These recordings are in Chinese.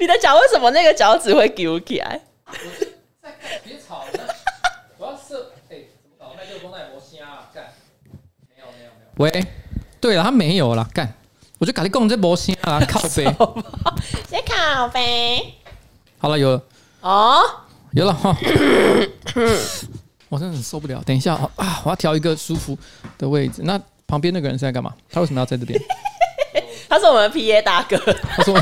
你的脚为什么那个脚趾会揪起来？别吵了，我要设哎，怎么搞？麦克风在磨声啊？干，没有没有没有。喂，对了，他没有了，干，我就赶紧讲这磨声啊，靠背，先靠背。好了，有了哦，有了哈。我真的很受不了，等一下啊，我要调一个舒服的位置。那旁边那个人是在干嘛？他为什么要在这边？他是我们 PA 大哥。他说：“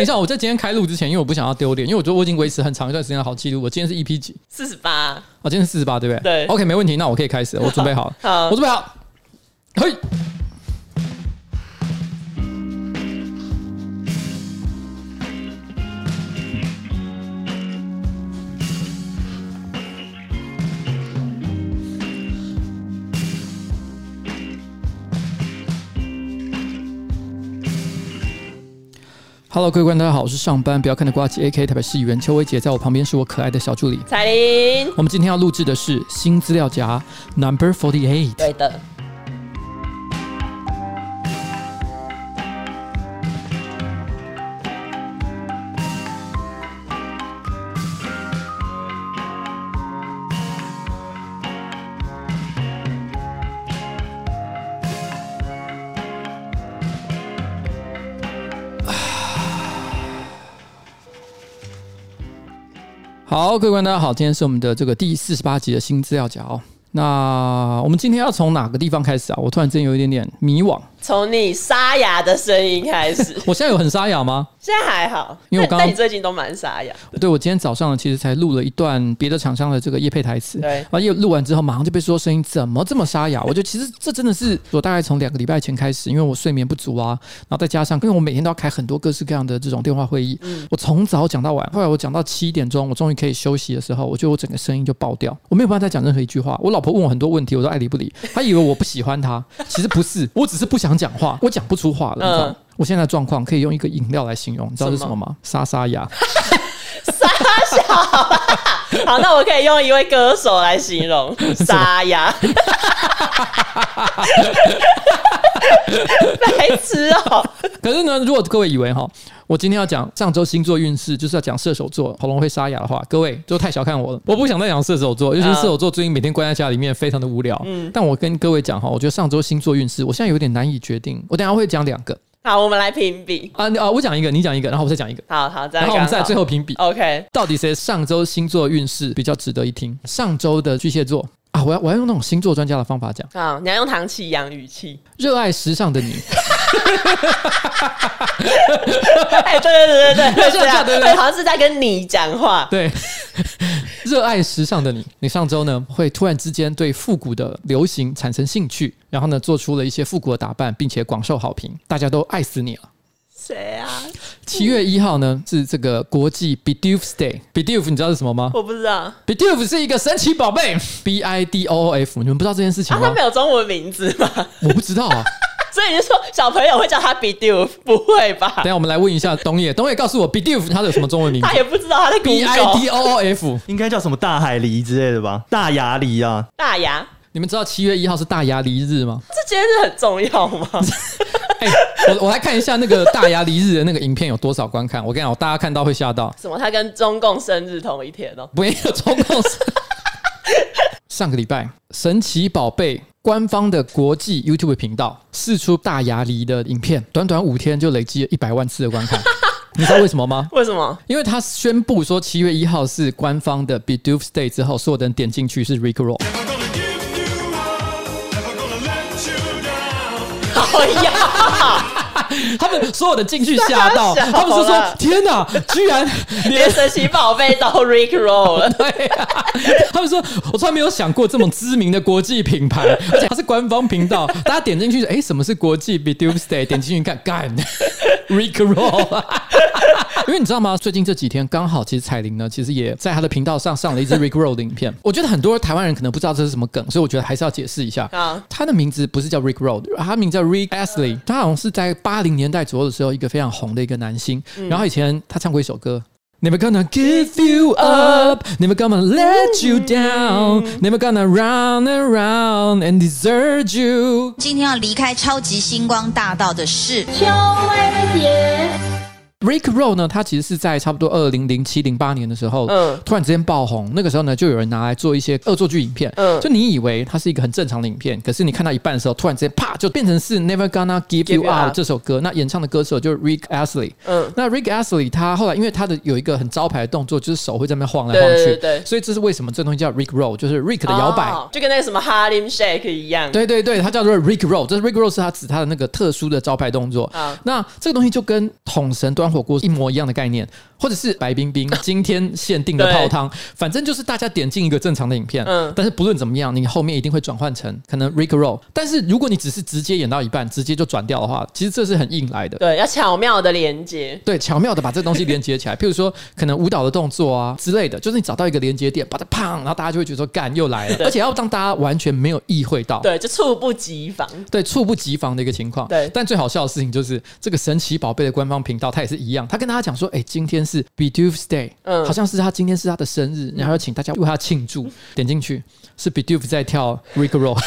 等一下，我在今天开录之前，因为我不想要丢脸，因为我觉得我已经维持很长一段时间的好记录。我今天是 EP 几？四十八。哦，今天是四十八，对不对？对。OK，没问题。那我可以开始，我准备好了。好，我准备好。嘿。” Hello，各位观众，大家好，我是上班不要看的瓜吉 AK 台北市议员邱威杰，在我旁边是我可爱的小助理彩玲。我们今天要录制的是新资料夹 Number Forty Eight。对的。好，各位观众，大家好，今天是我们的这个第四十八集的新资料夹哦。那我们今天要从哪个地方开始啊？我突然间有一点点迷惘。从你沙哑的声音开始。我现在有很沙哑吗？现在还好，因为我刚刚但你最近都蛮沙哑。对，我今天早上呢，其实才录了一段别的厂商的这个夜配台词。对，然后录完之后，马上就被说声音怎么这么沙哑？我觉得其实这真的是我大概从两个礼拜前开始，因为我睡眠不足啊，然后再加上因为我每天都要开很多各式各样的这种电话会议，嗯，我从早讲到晚，后来我讲到七点钟，我终于可以休息的时候，我觉得我整个声音就爆掉，我没有办法再讲任何一句话。我老婆问我很多问题，我都爱理不理，她以为我不喜欢她，其实不是，我只是不想讲话，我讲不出话了。嗯，我现在的状况可以用一个饮料来形容，你知道是什么吗？沙沙哑，沙小，好，那我可以用一位歌手来形容 沙哑，白痴哦。可是呢，如果各位以为哈，我今天要讲上周星座运势，就是要讲射手座喉咙会沙哑的话，各位就太小看我了。我不想再讲射手座，尤其是射手座最近每天关在家里面，非常的无聊。嗯，但我跟各位讲哈，我觉得上周星座运势，我现在有点难以决定。我等下会讲两个。好，我们来评比啊啊！我讲一个，你讲一个，然后我再讲一个。好好，再。然后我们再最后评比。OK，到底谁上周星座运势比较值得一听？上周的巨蟹座啊，我要我要用那种星座专家的方法讲。啊，你要用唐綺阳语气。热爱时尚的你。哎，对对对对对，对对对对，好像是在跟你讲话。对。热爱时尚的你，你上周呢会突然之间对复古的流行产生兴趣，然后呢做出了一些复古的打扮，并且广受好评，大家都爱死你了。谁啊？七月一号呢是这个国际 Bidoof Day。Bidoof 你知道是什么吗？我不知道。Bidoof 是一个神奇宝贝，B I D O O F。你们不知道这件事情吗？啊，他没有中文名字吗？我不知道啊。所以你就说小朋友会叫他 Bidoof？不会吧？等下我们来问一下东野，东野告诉我 Bidoof 它有什么中文名字？他也不知道，他在 B I D O O F 应该叫什么大海狸之类的吧？大牙狸啊，大牙。你们知道七月一号是大牙梨日吗？这节日很重要吗？哎、欸，我我来看一下那个大牙梨日的那个影片有多少观看。我跟你讲，大家看到会吓到。什么？他跟中共生日同一天哦？没有中共生。上个礼拜，神奇宝贝官方的国际 YouTube 频道试出大牙梨的影片，短短五天就累积了一百万次的观看。你知道为什么吗？为什么？因为他宣布说七月一号是官方的 Bidoof Day 之后，所有的人点进去是 Rickroll。他们所有的进去 吓到，他们是说：“天哪，居然连神奇宝贝都 Rickroll 了。”对啊，他们说：“我从来没有想过这么知名的国际品牌，而且它是官方频道。大家点进去，哎，什么是国际 Bidoof Day？点进去看，干 Rickroll。因为你知道吗？最近这几天刚好，其实彩玲呢，其实也在她的频道上上了一支 Rickroll 的影片。我觉得很多台湾人可能不知道这是什么梗，所以我觉得还是要解释一下。啊，他的名字不是叫 Rickroll，他名字叫 Rick Astley，他好像是在八零年代左右的时候一个非常红的一个男星。然后以前他唱过一首歌，Never gonna give you up，Never gonna let you down，Never gonna run around and desert you。今天要离开超级星光大道的是邱威杰。Rick Roll 呢，他其实是在差不多二零零七零八年的时候，嗯，突然之间爆红。那个时候呢，就有人拿来做一些恶作剧影片，嗯，就你以为它是一个很正常的影片，可是你看到一半的时候，突然之间啪就变成是 Never Gonna Give You Up 这首歌。那演唱的歌手就是 Rick Astley，嗯，那 Rick Astley 他后来因为他的有一个很招牌的动作，就是手会在那边晃来晃去，对，对，对，所以这是为什么这东西叫 Rick Roll，就是 Rick 的摇摆，哦，就跟那个什么 Harlem Shake 一样。对对对，它叫做 Rick Roll，这是 Rick Roll 是他指他的那个特殊的招牌动作。啊，那这个东西就跟统神端火锅一模一样的概念，或者是白冰冰 今天限定的泡汤，反正就是大家点进一个正常的影片，嗯，但是不论怎么样，你后面一定会转换成可能 Rick Roll。但是如果你只是直接演到一半，直接就转掉的话，其实这是很硬来的。对，要巧妙的连接，对，巧妙的把这东西连接起来。譬如说，可能舞蹈的动作啊之类的，就是你找到一个连接点，把它砰，然后大家就会觉得说干又来了，而且要让大家完全没有意会到，对，就猝不及防，对，猝不及防的一个情况。对，但最好笑的事情就是这个神奇宝贝的官方频道，它也是一样，他跟大家讲说，哎、欸，今天是 b e d o o f Day，嗯，好像是他今天是他的生日，然后要请大家为他庆祝。点进去是 b e d o o f 在跳 Rick Roll。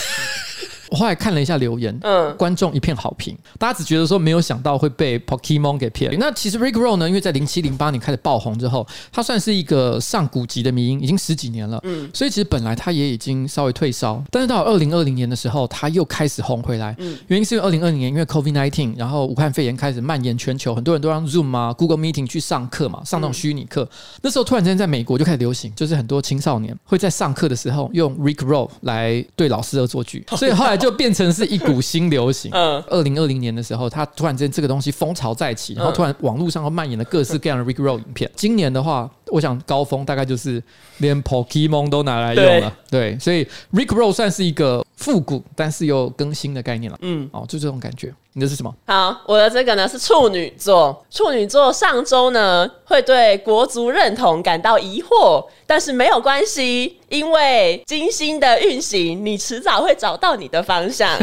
我后来看了一下留言，嗯，观众一片好评，大家只觉得说没有想到会被 Pokemon 给骗。那其实 Rick Roll 呢，因为在零七零八年开始爆红之后，他算是一个上古级的迷因，已经十几年了，嗯，所以其实本来他也已经稍微退烧，但是到二零二零年的时候，他又开始红回来，嗯，原因是因为二零二零年因为 COVID nineteen，然后武汉肺炎开始蔓延全球，很多人都让 Zoom 啊、Google Meeting 去上课嘛，上那种虚拟课，那时候突然之间在美国就开始流行，就是很多青少年会在上课的时候用 Rick Roll 来对老师恶作剧，所以后来就变成是一。股新流行，嗯，二零二零年的时候，它突然间这个东西风潮再起，然后突然网络上又蔓延了各式各样的 Rick Roll 影片。今年的话，我想高峰大概就是连 Pokemon 都拿来用了，对，对，所以 Rick Roll 算是一个复古但是又更新的概念了，嗯，哦，就这种感觉。你的是什么？好，我的这个呢是处女座。处女座上周呢会对国足认同感到疑惑，但是没有关系，因为金星的运行，你迟早会找到你的方向，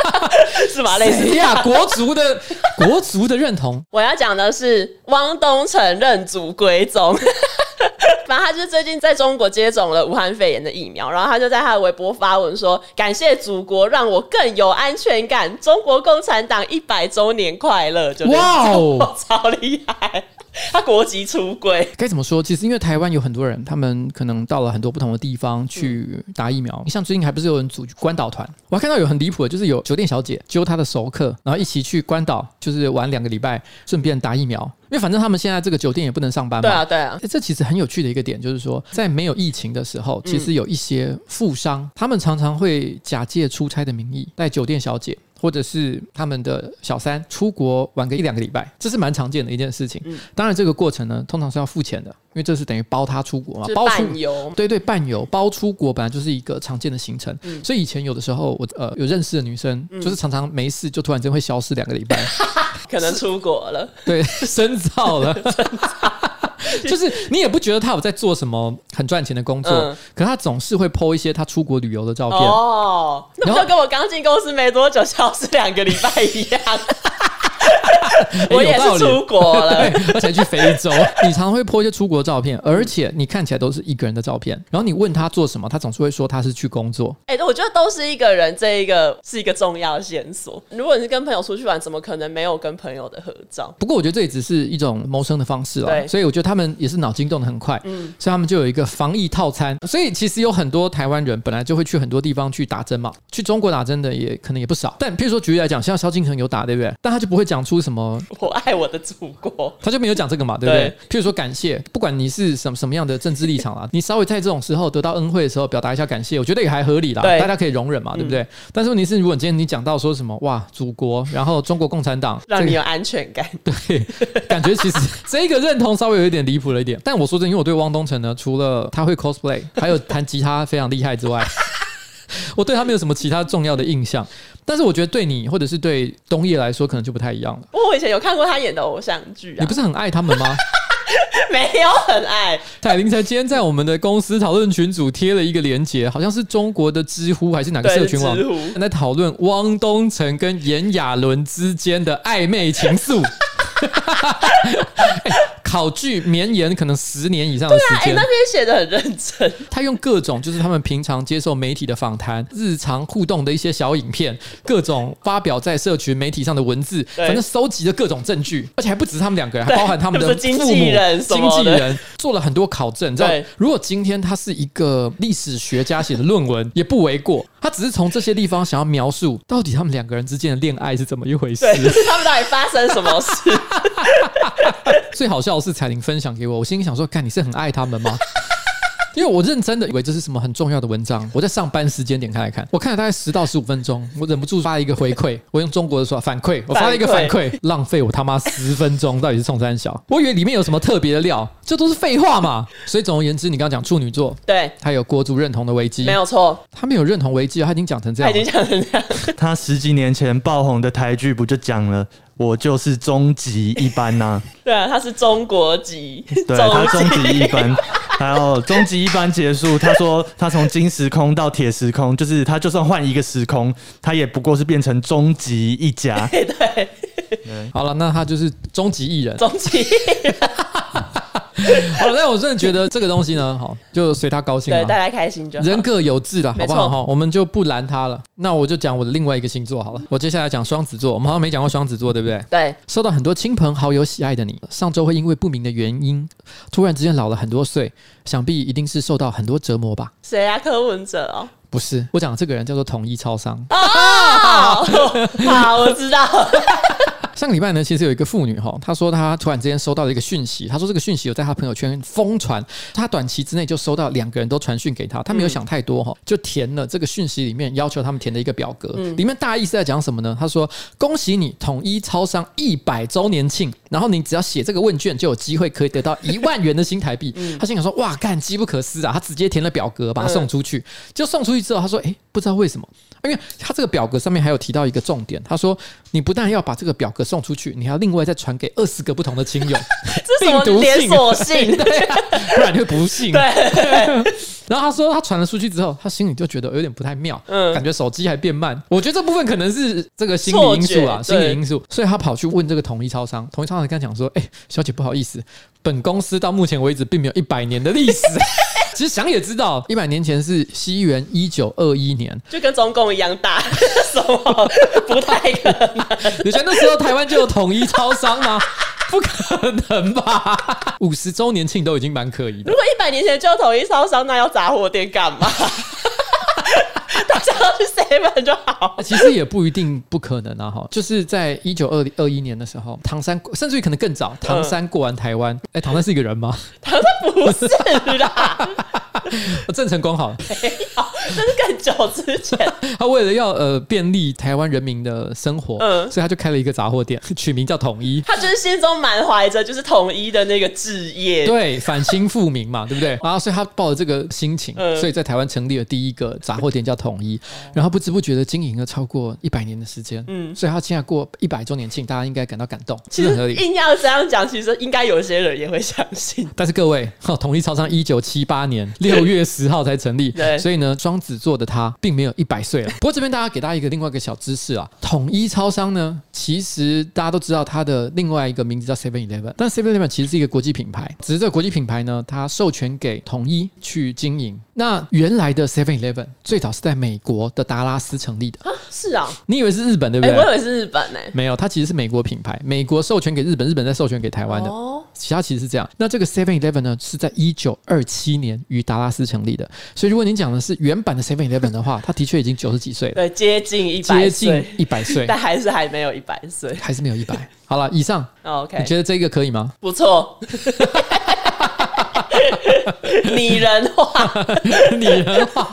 是吗？类似呀，国足的 国足的认同。我要讲的是汪东城认祖归宗。反正他就是最近在中国接种了武汉肺炎的疫苗，然后他就在他的微博发文说：“感谢祖国，让我更有安全感。中国共产党一百周年快乐！”就哇哦，超厉害！他国籍出柜，该怎么说？其实因为台湾有很多人，他们可能到了很多不同的地方去打疫苗。你、嗯、像最近还不是有人组关岛团？我还看到有很离谱的，就是有酒店小姐揪她的熟客，然后一起去关岛，就是玩两个礼拜，顺便打疫苗。因为反正他们现在这个酒店也不能上班嘛。对啊，对啊。这其实很有趣的一个点，就是说在没有疫情的时候，其实有一些富商，他们常常会假借出差的名义带酒店小姐。或者是他们的小三出国玩个一两个礼拜，这是蛮常见的一件事情。嗯，当然这个过程呢，通常是要付钱的，因为这是等于包他出国嘛，包出游。对对，伴游包出国本来就是一个常见的行程。嗯，所以以前有的时候我呃有认识的女生，就是常常没事就突然间会消失两个礼拜，可能出国了，对，深造了。就是你也不觉得他有在做什么很赚钱的工作，嗯、可他总是会 po 一些他出国旅游的照片。哦，那不就跟我刚进公司没多久消失两个礼拜一样？我也是出国了，而且去非洲。你常常会 po 一些出国照片，而且你看起来都是一个人的照片。然后你问他做什么，他总是会说他是去工作。哎，我觉得都是一个人，这一个是一个重要线索。如果你是跟朋友出去玩，怎么可能没有跟朋友的合照？不过我觉得这也只是一种谋生的方式了。对，所以我觉得他们也是脑筋动得很快。嗯，所以他们就有一个防疫套餐。所以其实有很多台湾人本来就会去很多地方去打针嘛，去中国打针的也可能也不少。但譬如说举例来讲，像萧敬腾有打，对不对？但他就不会讲出什么。我爱我的祖国，他就没有讲这个嘛，对不对？对，譬如说感谢，不管你是什么什么样的政治立场啊，你稍微在这种时候得到恩惠的时候，表达一下感谢，我觉得也还合理啦，大家可以容忍嘛，对不对？嗯、但是问题是，如果今天你讲到说什么哇，祖国，然后中国共产党，让你有安全感，对，感觉其实 这个认同稍微有一点离谱了一点。但我说真的，因为我对汪东城呢，除了他会 cosplay，还有弹吉他非常厉害之外。我对他没有什么其他重要的印象，但是我觉得对你或者是对东叶来说，可能就不太一样了。我以前有看过他演的偶像剧啊，你不是很爱他们吗？没有很爱。彩玲才今天在我们的公司讨论群组贴了一个链接，好像是中国的知乎还是哪个社群网在讨论汪东城跟炎亚纶之间的暧昧情愫。欸 考据绵延可能十年以上的时对啊，哎、间。那边写的很认真。他用各种就是他们平常接受媒体的访谈、日常互动的一些小影片、各种发表在社群媒体上的文字，反正收集了各种证据，而且还不止他们两个人，还包含他们的 经父母、纪人经纪人，做了很多考证。你知道对，如果今天他是一个历史学家写的论文，也不为过。他只是从这些地方想要描述到底他们两个人之间的恋爱是怎么一回事。就是他们到底发生什么事？最好笑的是彩玲分享给我，我心里想说：“看，你是很爱他们吗？”因为我认真的以为这是什么很重要的文章，我在上班时间点开来看，我看了大概十到十五分钟，我忍不住发了一个回馈，我用中国的说法反馈，我发了一个反馈，浪费我他妈十分钟，到底是冲三小？我以为里面有什么特别的料，这都是废话嘛。所以总而言之，你刚刚讲处女座，对，他有国族认同的危机，没有错，他没有认同危机啊，他已经讲成这样，他已经讲成这样。他十几年前爆红的台剧不就讲了，我就是终极一班呐、啊？对啊，他是中国籍，对他终极一班，还有终极一班结束，他说他从金时空到铁时空，就是他就算换一个时空，他也不过是变成终极一家。对对，好了，那他就是终极艺人。中籍。好了，但我真的觉得这个东西呢，好就随他高兴对，了。大家开心就好。人各有志了，好没错不好？哈，我们就不拦他了。那我就讲我的另外一个星座好了。我接下来讲双子座，我们好像没讲过双子座，对不对？对，受到很多亲朋好友喜爱的你，上周会因为不明的原因，突然之间老了很多岁，想必一定是受到很多折磨吧？谁啊？柯文哲哦。不是，我讲的这个人叫做统一超商。哦，好，我知道。上个礼拜呢，其实有一个妇女哈，她说她突然之间收到了一个讯息，她说这个讯息有在她朋友圈疯传，她短期之内就收到两个人都传讯给她，她没有想太多哈，就填了这个讯息里面要求他们填的一个表格，里面大意是在讲什么呢？她说恭喜你统一超商一百周年庆，然后你只要写这个问卷就有机会可以得到 一万元的新台币。她心想说哇，干机不可失啊！她直接填了表格，把它送出去，就送出去之后，她说诶，不知道为什么，因为他这个表格上面还有提到一个重点，他说你不但要把这个表格送出去，你还要另外再传给二十个不同的亲友，这是什么连锁性？对啊，不然你会不信。对，然后他说他传了出去之后，他心里就觉得有点不太妙，嗯感觉手机还变慢。我觉得这部分可能是这个心理因素啊，心理因素。所以他跑去问这个统一超商，统一超商跟他讲说：“哎，小姐不好意思，本公司到目前为止并没有一百年的历史。” 其实想也知道，一百年前是西元一九二一年，就跟中共一样大，什么不太可能？你觉得那时候台湾就有统一超商吗？不可能吧！五十周年庆都已经蛮可疑的如。果一百年前就统一超商，那要杂货店干嘛？大家都去 seven 就好。其实也不一定不可能啊，哈，就是在一九二二一年的时候，唐山甚至于可能更早，唐山过完台湾，哎、唐山是一个人吗？唐山不是啦，郑成功好了，没有，这是更久之前。他为了要呃便利台湾人民的生活，嗯所以他就开了一个杂货店，取名叫统一。他就是心中满怀着就是统一的那个志业。对，反清复明嘛，对不对？然后所以他抱着这个心情，嗯所以在台湾成立了第一个杂货店叫统一，然后不知不觉的经营了超过一百年的时间，嗯，所以他现在过一百周年庆，大家应该感到感动，其是很合理。实硬要这样讲，其实应该有些人也会相信。但是各位，哈，统一超商一九七八年 六月十号才成立，对所以呢，双子座的他并没有一百岁了。不过这边大家给大家一个另外一个小知识啊，统一超商呢，其实大家都知道它的另外一个名字叫 Seven Eleven，但 Seven Eleven 其实是一个国际品牌，只是这个国际品牌呢，它授权给统一去经营。那原来的 Seven Eleven 最早是在美国的达拉斯成立的，啊，是啊，你以为是日本对不哎、对？我以为是日本呢、没有，它其实是美国品牌，美国授权给日本，日本再授权给台湾的。哦，其他其实是这样。那这个 Seven Eleven 呢，是在一九二七年于达拉斯成立的。所以如果您讲的是原版的 Seven Eleven 的话，它的确已经九十几岁了，对，接近一百接近，一百岁，但还是还没有一百岁。还是没有一百。好了，以上哦 OK，你觉得这个可以吗？不错，拟人化。拟人化。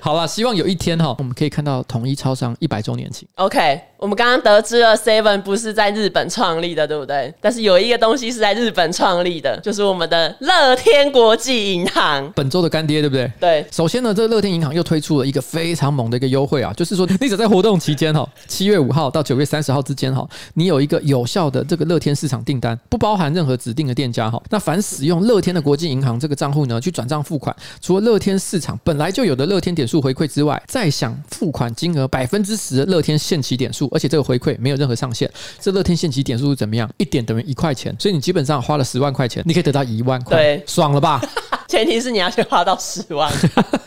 好了，希望有一天哈，我们可以看到统一超商一百周年庆。OK，我们刚刚得知了 Seven 不是在日本创立的，对不对？但是有一个东西是在日本创立的，就是我们的乐天国际银行。本周的干爹，对不对？对，首先呢，这个乐天银行又推出了一个非常猛的一个优惠啊，就是说 你只在活动期间哈，七月五号到九月三十号之间哈，你有一个有效的这个乐天市场订单，不包含任何指定的店家哈。那凡使用乐天的国际银行这个账户呢，去转账付款，除了乐天市场本来就有的乐天点数回馈之外，再享付款金额百分之十的乐天现期点数。数，而且这个回馈没有任何上限。这乐天限期点数是怎么样？一点等于一块钱，所以你基本上花了十万块钱，你可以得到一万块，爽了吧？前提是你要先花到十万，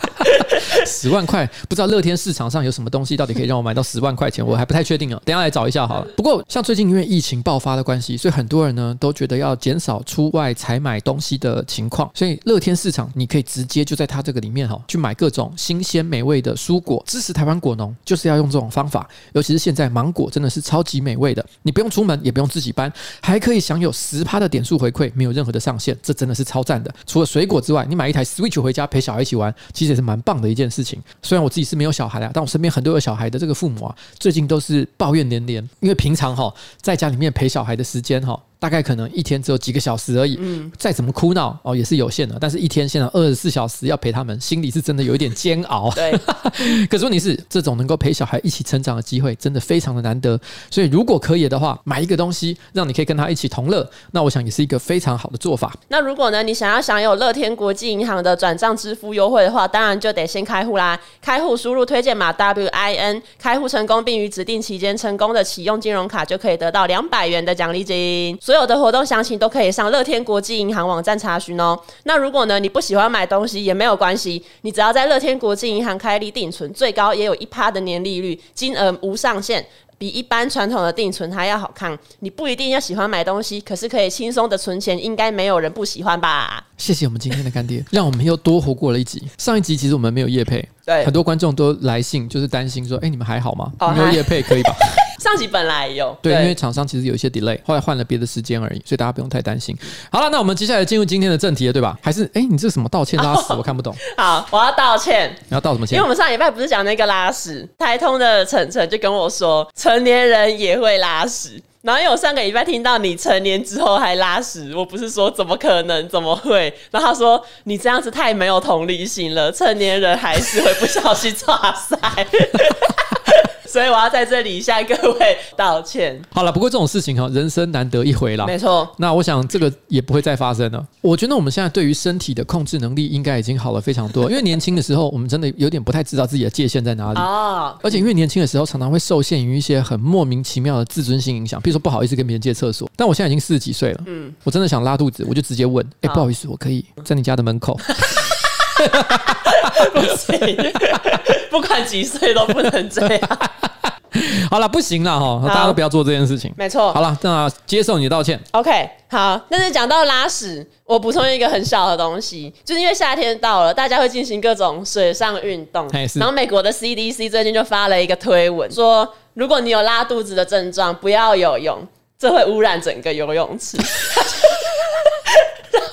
十万块，不知道乐天市场上有什么东西，到底可以让我买到十万块钱，我还不太确定哦。等下来找一下好了。不过像最近因为疫情爆发的关系，所以很多人呢都觉得要减少出外采买东西的情况，所以乐天市场你可以直接就在它这个里面哈，去买各种新鲜美味的蔬果，支持台湾果农，就是要用这种方法。尤其是现在芒果真的是超级美味的，你不用出门，也不用自己搬，还可以享有十趴的点数回馈，没有任何的上限，这真的是超赞的。除了水果之外，你买一台 Switch 回家陪小孩一起玩，其实也是蛮棒的一件事情。虽然我自己是没有小孩啊，但我身边很多有小孩的这个父母啊，最近都是抱怨连连，因为平常哈在家里面陪小孩的时间哈。大概可能一天只有几个小时而已，嗯，再怎么哭闹哦也是有限的。但是一天现在二十四小时要陪他们，心里是真的有一点煎熬。对，可是问题是，这种能够陪小孩一起成长的机会真的非常的难得。所以如果可以的话，买一个东西让你可以跟他一起同乐，那我想也是一个非常好的做法。那如果呢，你想要享有乐天国际银行的转账支付优惠的话，当然就得先开户啦。开户输入推荐码 WIN，开户成功并于指定期间成功的启用金融卡，就可以得到两百元的奖励金。所有的活动详情都可以上乐天国际银行网站查询哦。那如果呢，你不喜欢买东西也没有关系，你只要在乐天国际银行开立定存，最高也有一趴的年利率，金额无上限。比一般传统的定存还要好看，你不一定要喜欢买东西，可是可以轻松的存钱，应该没有人不喜欢吧？谢谢我们今天的干爹，让我们又多活过了一集。上一集其实我们没有夜配，对，很多观众都来信，就是担心说，哎、欸，你们还好吗？哦、没有夜配可以吧？上集本来有对，因为厂商其实有一些 delay，后来换了别的时间而已，所以大家不用太担心。好了，那我们接下来进入今天的正题了，对吧？还是哎、欸，你这什么道歉拉屎？哦、我看不懂。好，我要道歉。你要道什么歉？因为我们上礼拜不是讲那个拉屎，台通的晨晨就跟我说，成年人也会拉屎。然后因为我上个礼拜听到你成年之后还拉屎，我不是说怎么可能，怎么会？然后他说你这样子太没有同理心了，成年人还是会不小心剉赛。所以我要在这里向各位道歉。好了，不过这种事情哈，人生难得一回啦。没错。那我想这个也不会再发生了。我觉得我们现在对于身体的控制能力应该已经好了非常多。因为年轻的时候，我们真的有点不太知道自己的界限在哪里啊。而且因为年轻的时候，常常会受限于一些很莫名其妙的自尊心影响，比如说不好意思跟别人借厕所。但我现在已经四十几岁了，嗯，我真的想拉肚子，我就直接问，哎，不好意思，我可以在你家的门口？不行，不管几岁都不能这样。好了，不行了哈，大家都不要做这件事情。没错。好了，那接受你的道歉。OK，好。但是讲到拉屎，我补充一个很小的东西，就是因为夏天到了，大家会进行各种水上运动。然后美国的 CDC 最近就发了一个推文，说如果你有拉肚子的症状，不要游泳，这会污染整个游泳池。然后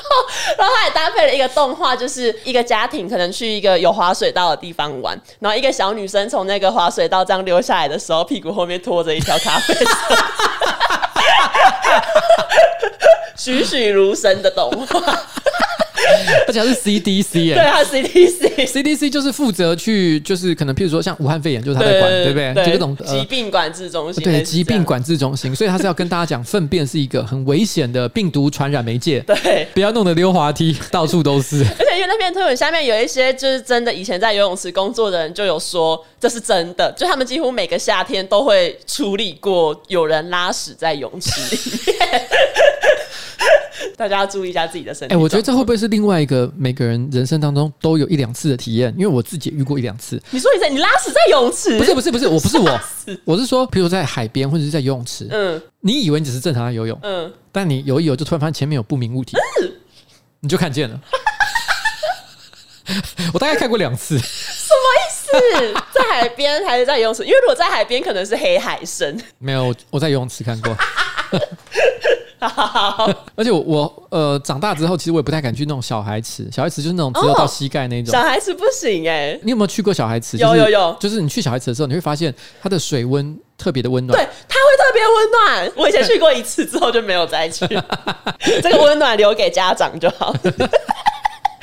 然后他也搭配了一个动画，就是一个家庭可能去一个有滑水道的地方玩，然后一个小女生从那个滑水道这样溜下来的时候，屁股后面拖着一条咖啡色，栩栩如生的动画。而且还是 CDC 哎、欸，对啊，CDC，CDC 就是负责去，就是可能譬如说像武汉肺炎，就是他在管，对，不对？就这种、呃、疾病管制中心，对，疾病管制中心，所以他是要跟大家讲，粪便是一个很危险的病毒传染媒介，对，不要弄得溜滑梯到处都是。而且因为那篇推文下面有一些就是真的以前在游泳池工作的人就有说这是真的，就他们几乎每个夏天都会处理过有人拉屎在泳池里面。大家要注意一下自己的身体。哎、欸，我觉得这会不会是另外一个每个人人生当中都有一两次的体验？因为我自己也遇过一两次。你说你在你拉屎在泳池？不是不是不是，我不是我，我是说，比如在海边或者是在游泳池，嗯，你以为你只是正常的游泳，嗯，但你游一游就突然发现前面有不明物体，嗯、你就看见了。我大概看过两次。什么意思？在海边还是在游泳池？因为如果在海边，可能是黑海参。没有，我在游泳池看过。而且我我呃长大之后，其实我也不太敢去那种小孩池。小孩池就是那种只有到膝盖那种。小孩池不行哎、欸。你有没有去过小孩池？有有有。就是你去小孩池的时候，你会发现它的水温特别的温暖。对，它会特别温暖。我以前去过一次之后就没有再去。这个温暖留给家长就好。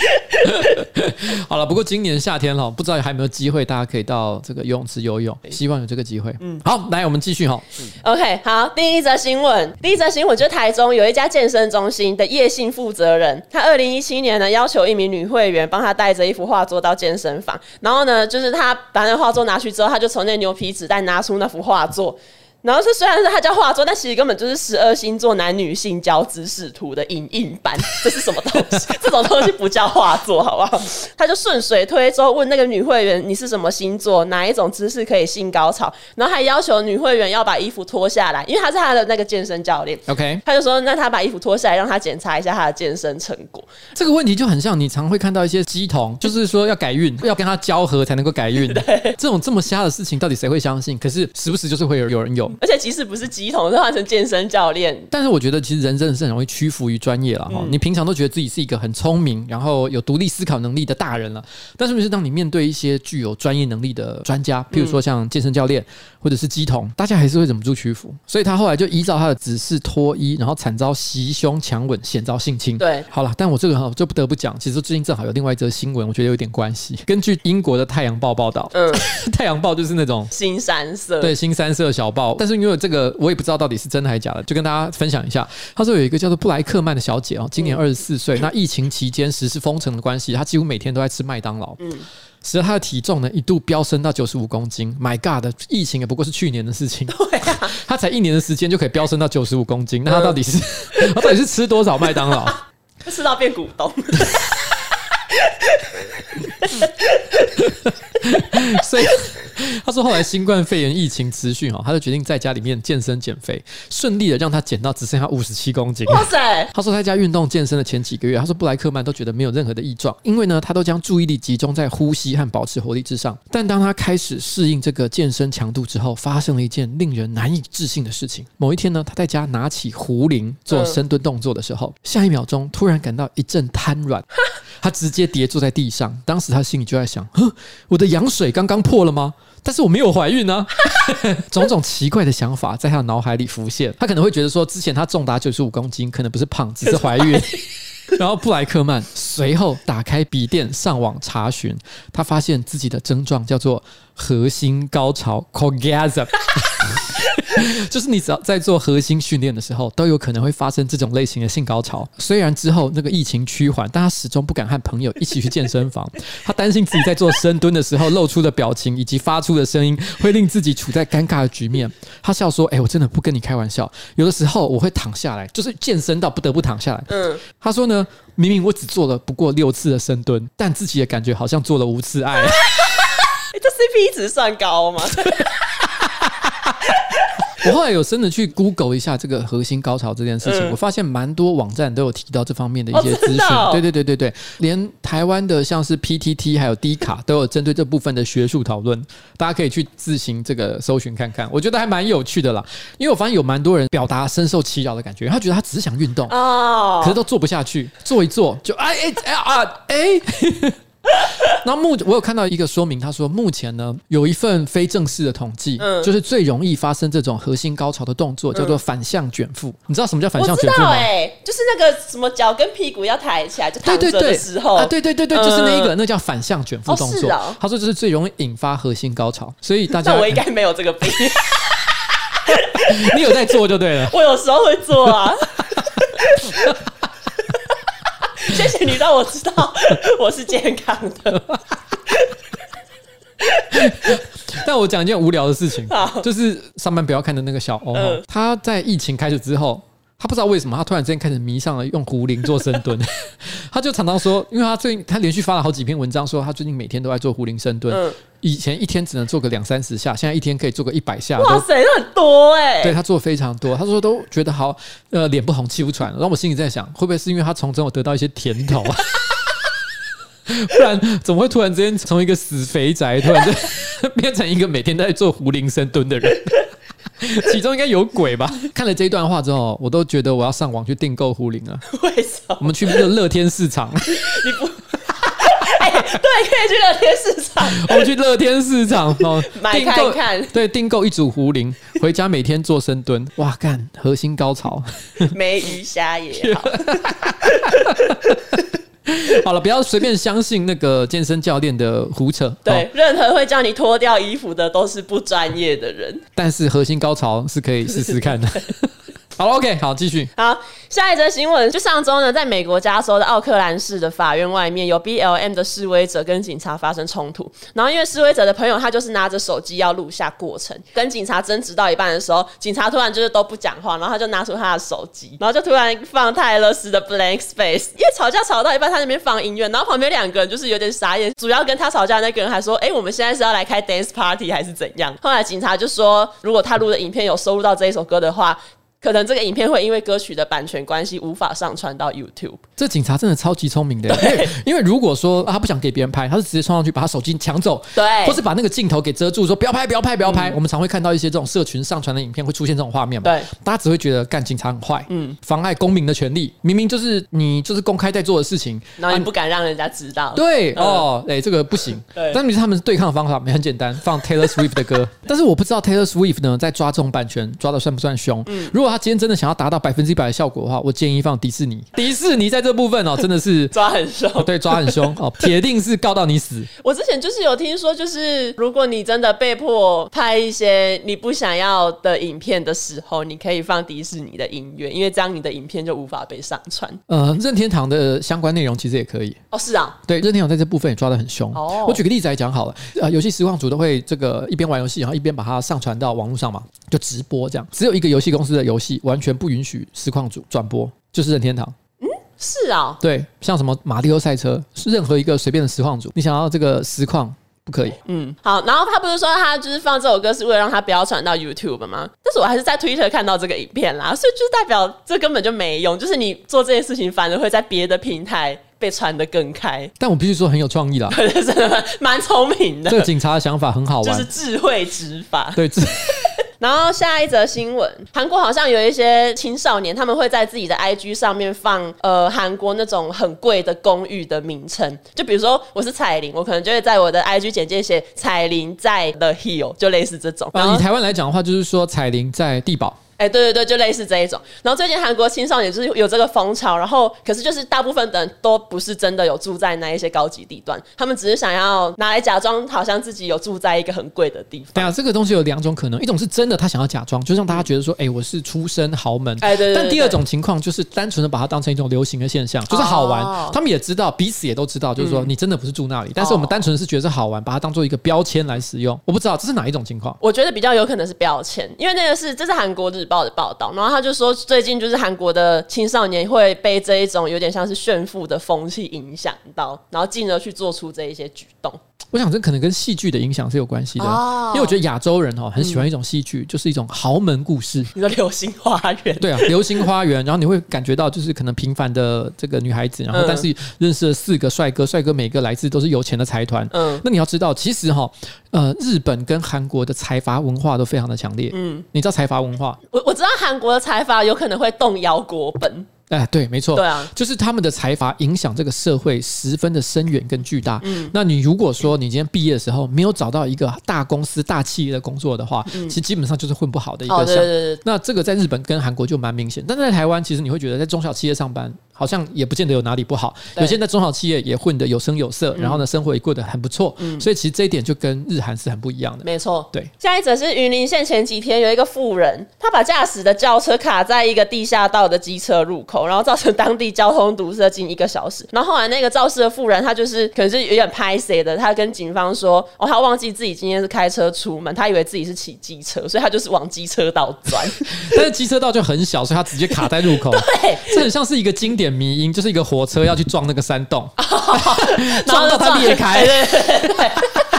好了，不过今年夏天了，不知道还有没有机会，大家可以到这个游泳池游泳。希望有这个机会。嗯，好，来我们继续哈。OK，好，第一则新闻，第一则新闻就是台中有一家健身中心的叶姓负责人，他二零一七年呢要求一名女会员帮他带着一幅画作到健身房，然后呢，就是他把那画作拿去之后，他就从那牛皮纸袋拿出那幅画作。然后是虽然是他叫画作，但其实根本就是十二星座男女性交知识图的影印版。这是什么东西？这种东西不叫画作，好不好？他就顺水推舟问那个女会员：“你是什么星座？哪一种姿势可以性高潮？”然后还要求女会员要把衣服脱下来，因为他是他的那个健身教练。OK，他就说：“那他把衣服脱下来，让他检查一下他的健身成果。”这个问题就很像你常会看到一些鸡童，就是说要改运，要跟他交合才能够改运。这种这么瞎的事情，到底谁会相信？可是时不时就是会有有人有。而且即使不是鸡桶，都换成健身教练。但是我觉得，其实人真的是很容易屈服于专业了哈。嗯、你平常都觉得自己是一个很聪明，然后有独立思考能力的大人了，但是不是当你面对一些具有专业能力的专家，譬如说像健身教练或者是鸡桶，大家还是会忍不住屈服。所以他后来就依照他的指示脱衣，然后惨遭袭胸强吻，险遭性侵。对，好了，但我这个哈就不得不讲，其实最近正好有另外一则新闻，我觉得有点关系。根据英国的《太阳报》报道，嗯，太阳报就是那种新三色，对，新三色小报，但是因为这个。我也不知道到底是真的还是假的，就跟大家分享一下。他说有一个叫做布莱克曼的小姐哦，今年二十四岁。那疫情期间实施封城的关系，她几乎每天都在吃麦当劳，嗯，使得她的体重呢一度飙升到九十五公斤。My God，疫情也不过是去年的事情，对啊，她才一年的时间就可以飙升到九十五公斤。那她到底是她到底是吃多少麦当劳？吃到变股东。所以他说，后来新冠肺炎疫情持续哈，他就决定在家里面健身减肥，顺利的让他减到只剩下五十七公斤。哇塞！他说他在家运动健身的前几个月，他说布莱克曼都觉得没有任何的异状，因为呢，他都将注意力集中在呼吸和保持活力之上。但当他开始适应这个健身强度之后，发生了一件令人难以置信的事情。某一天呢，他在家拿起壶铃做深蹲动作的时候，下一秒钟突然感到一阵瘫软，他直接跌坐在地上。当时他心里就在想：呵，我的羊水刚刚破了吗？但是我没有怀孕呢，种种奇怪的想法在他的脑海里浮现。他可能会觉得说，之前他重达九十五公斤，可能不是胖，只是怀孕。然后布莱克曼随后打开笔电上网查询，他发现自己的症状叫做核心高潮 （Cogasm）。就是你只要在做核心训练的时候，都有可能会发生这种类型的性高潮。虽然之后那个疫情趋缓，但他始终不敢和朋友一起去健身房。他担心自己在做深蹲的时候露出的表情以及发出的声音，会令自己处在尴尬的局面。他笑说：“哎、欸，我真的不跟你开玩笑，有的时候我会躺下来，就是健身到不得不躺下来。”嗯，他说呢，明明我只做了不过六次的深蹲，但自己也感觉好像做了五次爱。欸、这 CP 值算高吗？我后来有真的去 Google 一下这个核心高潮这件事情，嗯、我发现蛮多网站都有提到这方面的一些资讯。哦哦、对对对对对，连台湾的像是 PTT 还有 D 卡都有针对这部分的学术讨论，大家可以去自行这个搜寻看看。我觉得还蛮有趣的啦，因为我发现有蛮多人表达深受其扰的感觉，他觉得他只是想运动哦，可是都做不下去，做一做就哎哎哎啊哎。那目我有看到一个说明，他说目前呢有一份非正式的统计，嗯，就是最容易发生这种核心高潮的动作叫做反向卷腹。你知道什么叫反向卷腹吗？哎，就是那个什么脚跟屁股要抬起来，就躺着的时候啊，对对对对，就是那一个，那叫反向卷腹动作。他说这是最容易引发核心高潮，所以大家我应该没有这个病，你有在做就对了。我有时候会做啊。谢谢你让我知道我是健康的。但我讲一件无聊的事情，就是上班不要看的那个小欧，他在疫情开始之后，他不知道为什么，他突然之间开始迷上了用壶铃做深蹲。他就常常说，因为他最近他连续发了好几篇文章，说他最近每天都在做壶铃深蹲。以前一天只能做个两三十下，现在一天可以做个一百下。哇塞，很多哎、欸！对，他做非常多，他说都觉得好，呃，脸不红气不喘。然后我心里在想，会不会是因为他从中有得到一些甜头啊？不然怎么会突然之间从一个死肥宅，突然间变成一个每天都在做壶铃深蹲的人？其中应该有鬼吧？看了这一段话之后，我都觉得我要上网去订购壶铃了。为什么？我们去那个乐天市场。你不？哎，对，可以去乐天市场。我们去乐天市场哦，买看看。对，订购一组壶铃，回家每天做深蹲。哇，干核心高潮，没鱼虾也好。好了，不要随便相信那个健身教练的胡扯。对，任何会叫你脱掉衣服的都是不专业的人。但是核心高潮是可以试试看的。好了，OK，好，继续。好，下一则新闻，就上周呢，在美国加州的奥克兰市的法院外面，有 BLM 的示威者跟警察发生冲突。然后，因为示威者的朋友他就是拿着手机要录下过程，跟警察争执到一半的时候，警察突然就是都不讲话，然后他就拿出他的手机，然后就突然放泰勒斯的 Blank Space。因为吵架吵到一半，他那边放音乐，然后旁边两个人就是有点傻眼。主要跟他吵架的那个人还说：“哎、我们现在是要来开 dance party 还是怎样？”后来警察就说：“如果他录的影片有收录到这一首歌的话。”可能这个影片会因为歌曲的版权关系无法上传到 YouTube。这警察真的超级聪明的，因为因为如果说他不想给别人拍，他是直接冲上去把他手机抢走，对，或是把那个镜头给遮住，说不要拍，不要拍，不要拍。我们常会看到一些这种社群上传的影片会出现这种画面嘛？对，大家只会觉得干警察很坏，嗯，妨碍公民的权利，明明就是你就是公开在做的事情，然后你不敢让人家知道。对哦，哎，这个不行。对，但是他们对抗的方法也很简单，放 Taylor Swift 的歌。但是我不知道 Taylor Swift 呢，在抓这种版权抓的算不算凶？嗯，如果他今天真的想要达到百分之一百的效果的话，我建议放迪士尼。迪士尼在这部分哦，真的是 抓很凶，哦，对，抓很凶哦，铁定是告到你死。我之前就是有听说，就是如果你真的被迫拍一些你不想要的影片的时候，你可以放迪士尼的音乐，因为这样你的影片就无法被上传。呃，任天堂的相关内容其实也可以。哦，是啊，对，任天堂在这部分也抓的很凶。哦，我举个例子来讲好了，呃，游戏实况组都会这个一边玩游戏，然后一边把它上传到网络上嘛，就直播这样。只有一个游戏公司的游戏完全不允许实况主转播，就是任天堂。嗯，是啊，对，像什么马里奥赛车，是任何一个随便的实况主，你想要这个实况不可以。嗯，好，然后他不是说他就是放这首歌是为了让他不要传到 YouTube 吗？但是我还是在 Twitter 看到这个影片啦，所以就代表这根本就没用，就是你做这件事情反而会在别的平台被传得更开。但我必须说很有创意啦，真的蛮聪明的。这个警察的想法很好玩，就是智慧执法。对。然后下一则新闻，韩国好像有一些青少年，他们会在自己的 IG 上面放呃韩国那种很贵的公寓的名称，就比如说我是彩玲，我可能就会在我的 IG 简介写彩玲在 The Hill，就类似这种。然后以台湾来讲的话，就是说彩玲在地堡。哎，对对对，就类似这一种。然后最近韩国青少年就是有这个风潮，然后可是就是大部分的人都不是真的有住在那一些高级地段，他们只是想要拿来假装好像自己有住在一个很贵的地方。对啊，这个东西有两种可能，一种是真的他想要假装，就让大家觉得说，哎，我是出身豪门。哎，对，对，对，对。但第二种情况就是单纯的把它当成一种流行的现象，就是好玩。哦、他们也知道，彼此也都知道，就是说你真的不是住那里，嗯、但是我们单纯是觉得是好玩，把它当做一个标签来使用。我不知道这是哪一种情况。我觉得比较有可能是标签，因为那个是这是韩国日报报的报道，然后。他就说，最近就是韩国的青少年会被这一种有点像是炫富的风气影响到，然后进而去做出这一些举动。我想这可能跟戏剧的影响是有关系的，哦、因为我觉得亚洲人哦很喜欢一种戏剧，嗯、就是一种豪门故事。你说《流星花园》？对啊，《流星花园》，然后你会感觉到就是可能平凡的这个女孩子，然后但是认识了四个帅哥，帅哥每个来自都是有钱的财团。嗯，那你要知道，其实哈，呃，日本跟韩国的财阀文化都非常的强烈。嗯，你知道财阀文化？我我知道韩国的财阀有可能会动摇国本。哎，对，没错，对啊，就是他们的财阀影响这个社会十分的深远跟巨大。嗯，那你如果说你今天毕业的时候没有找到一个大公司、大企业的工作的话，嗯、其实基本上就是混不好的一个。哦，对对对。那这个在日本跟韩国就蛮明显，但在台湾，其实你会觉得在中小企业上班。好像也不见得有哪里不好，有些在中小企业也混得有声有色，然后呢，生活也过得很不错。嗯，所以其实这一点就跟日韩是很不一样的。没错，对。下一则是云林县前几天有一个富人，他把驾驶的轿车卡在一个地下道的机车入口，然后造成当地交通堵塞近一个小时。然后后来那个肇事的富人，他就是可能是有点拍谁的，他跟警方说，哦，他忘记自己今天是开车出门，他以为自己是骑机车，所以他就是往机车道钻。但是机车道就很小，所以他直接卡在入口。对，这很像是一个经典迷因，就是一个。火车要去撞那个山洞，撞到它裂开。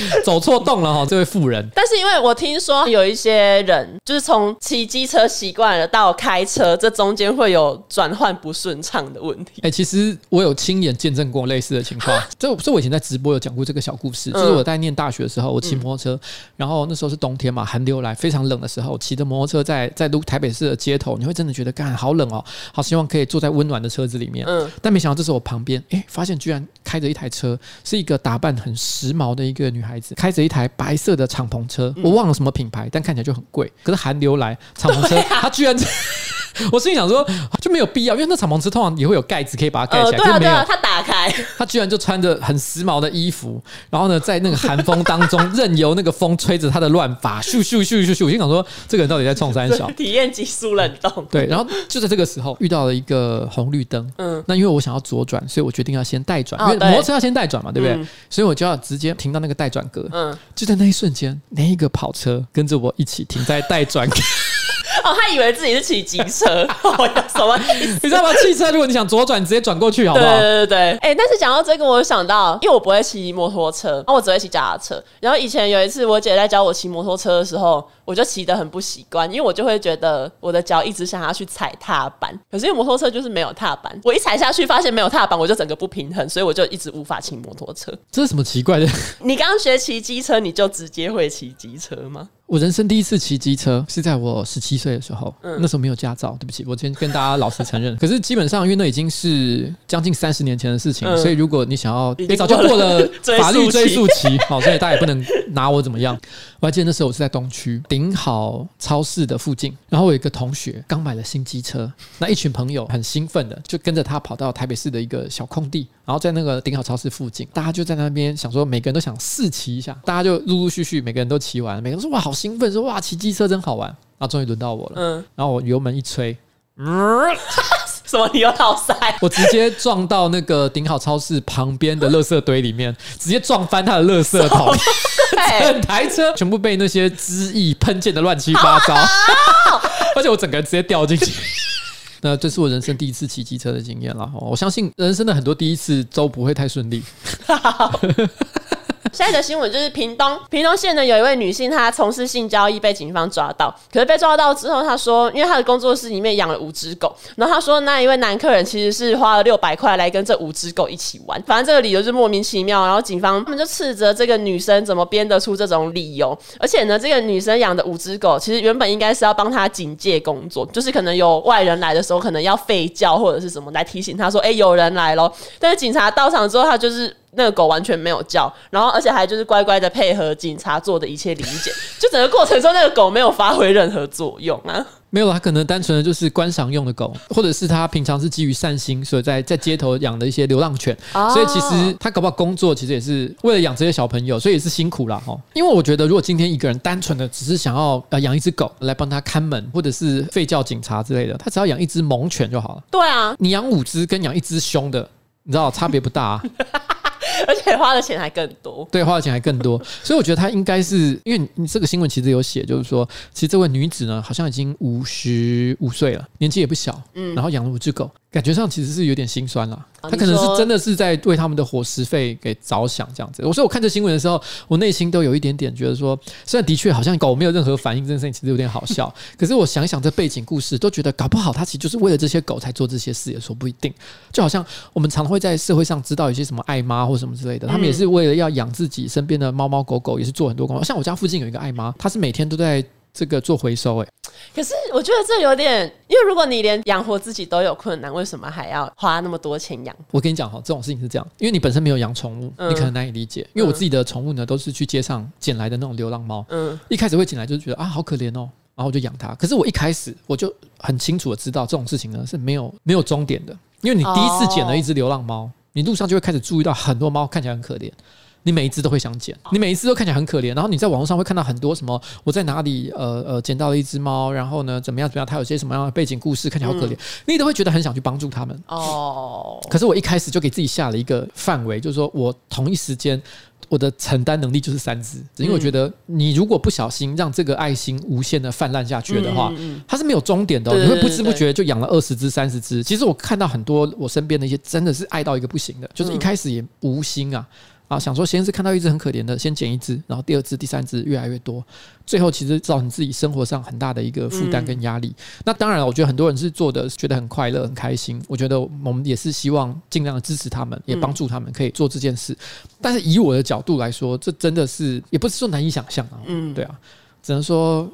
走错洞了哈，这位妇人。但是因为我听说有一些人，就是从骑机车习惯了到开车，这中间会有转换不顺畅的问题。哎、欸，其实我有亲眼见证过类似的情况。这这我以前在直播有讲过这个小故事，就是我在念大学的时候，我骑摩托车，然后那时候是冬天嘛，寒流来，非常冷的时候，骑着摩托车在在路台北市的街头，你会真的觉得干好冷哦，好希望可以坐在温暖的车子里面。嗯，但没想到这时候我旁边，哎、欸，发现居然开着一台车，是一个打扮很时髦的一个女孩子，开着一台白色的敞篷车，我忘了什么品牌，但看起来就很贵。可是寒流来，敞篷车，他居然。我心里想说就没有必要，因为那敞篷车通常也会有盖子可以把它盖起来，呃、对啊，就没有。他打开，他居然就穿着很时髦的衣服，然后呢，在那个寒风当中，任由那个风吹着他的乱发，咻咻咻咻咻。我心想说，这个人到底在冲三小？体验极速冷冻。对，然后就在这个时候遇到了一个红绿灯。嗯，那因为我想要左转，所以我决定要先待转，因为摩托车要先待转嘛，对不对？嗯、所以我就要直接停到那个待转格。嗯，就在那一瞬间，那一个跑车跟着我一起停在待转格。哦，他以为自己是骑机车，什么意思？你知道吗？汽车如果你想左转，直接转过去，好不好？对对对对。哎、欸，但是讲到这个，我就想到，因为我不会骑摩托车，然后我只会骑脚踏车。然后以前有一次，我姐在教我骑摩托车的时候，我就骑得很不习惯，因为我就会觉得我的脚一直想要去踩踏板，可是因为摩托车就是没有踏板，我一踩下去发现没有踏板，我就整个不平衡，所以我就一直无法骑摩托车。这是什么奇怪的？你刚刚学骑机车，你就直接会骑机车吗？我人生第一次骑机车是在我十七岁的时候，嗯、那时候没有驾照，对不起，我先跟大家老实承认。可是基本上，因为那已经是将近三十年前的事情，嗯、所以如果你想要，也早就过了 法律追诉期，好，所以大家也不能拿我怎么样。我还记得那时候我是在东区顶好超市的附近，然后我有一个同学刚买了新机车，那一群朋友很兴奋的就跟着他跑到台北市的一个小空地，然后在那个顶好超市附近，大家就在那边想说，每个人都想试骑一下，大家就陆陆续续每个人都骑完，每个人说哇好。兴奋说：“哇，骑机车真好玩！”然后终于轮到我了。嗯，然后我油门一吹，嗯，什么？你又倒塞？我直接撞到那个顶好超市旁边的垃圾堆里面，直接撞翻他的垃圾桶，整台车全部被那些汁液喷溅的乱七八糟，而且我整个人直接掉进去。那这是我人生第一次骑机车的经验了。我相信人生的很多第一次都不会太顺利。下一个新闻就是屏东，屏东县呢有一位女性，她从事性交易被警方抓到，可是被抓到之后，她说，因为她的工作室里面养了五只狗，然后她说那一位男客人其实是花了六百块来跟这五只狗一起玩，反正这个理由就莫名其妙，然后警方他们就斥责这个女生怎么编得出这种理由，而且呢，这个女生养的五只狗其实原本应该是要帮她警戒工作，就是可能有外人来的时候，可能要吠叫或者是什么来提醒她说，哎、有人来咯。但是警察到场之后，她就是。那个狗完全没有叫，然后而且还就是乖乖的配合警察做的一切理解，就整个过程中那个狗没有发挥任何作用啊。没有，它可能单纯的就是观赏用的狗，或者是它平常是基于善心，所以在在街头养的一些流浪犬。哦、所以其实它搞不好工作其实也是为了养这些小朋友，所以也是辛苦啦。哦。因为我觉得，如果今天一个人单纯的只是想要呃养一只狗来帮他看门，或者是吠叫警察之类的，他只要养一只猛犬就好了。对啊，你养五只跟养一只凶的，你知道差别不大啊。而且花的钱还更多，对，花的钱还更多，所以我觉得他应该是因为你这个新闻其实有写，就是说，其实这位女子呢，好像已经五十五岁了，年纪也不小，嗯，然后养了五只狗。感觉上其实是有点心酸了，他可能是真的是在为他们的伙食费给着想这样子。我说我看这新闻的时候，我内心都有一点点觉得说，虽然的确好像狗没有任何反应，这件事情其实有点好笑。可是我想一想这背景故事，都觉得搞不好他其实就是为了这些狗才做这些事，也说不一定。就好像我们常会在社会上知道一些什么爱妈或什么之类的，他们也是为了要养自己身边的猫猫狗狗，也是做很多工作。像我家附近有一个爱妈，她是每天都在。这个做回收哎、欸，可是我觉得这有点，因为如果你连养活自己都有困难，为什么还要花那么多钱养？我跟你讲哈，这种事情是这样，因为你本身没有养宠物，嗯、你可能难以理解。因为我自己的宠物呢，都是去街上捡来的那种流浪猫，嗯，一开始会捡来就是觉得啊好可怜哦，然后我就养它。可是我一开始我就很清楚的知道，这种事情呢是没有没有终点的，因为你第一次捡了一只流浪猫，你路上就会开始注意到很多猫看起来很可怜。你每一只都会想捡，你每一只都看起来很可怜，然后你在网络上会看到很多什么，我在哪里呃呃捡到了一只猫，然后呢怎么样怎么样，它有些什么样的背景故事，看起来好可怜，嗯、你都会觉得很想去帮助他们。哦，可是我一开始就给自己下了一个范围，就是说我同一时间我的承担能力就是三只，因为我觉得你如果不小心让这个爱心无限的泛滥下去的话，它是没有终点的，你会不知不觉就养了二十只、三十只。其实我看到很多我身边的一些真的是爱到一个不行的，就是一开始也无心啊。啊，想说先是看到一只很可怜的，先捡一只，然后第二只、第三只越来越多，最后其实造成自己生活上很大的一个负担跟压力。嗯、那当然了，我觉得很多人是做的觉得很快乐、很开心。我觉得我们也是希望尽量的支持他们，也帮助他们可以做这件事。嗯、但是以我的角度来说，这真的是也不是说难以想象啊。嗯，对啊，只能说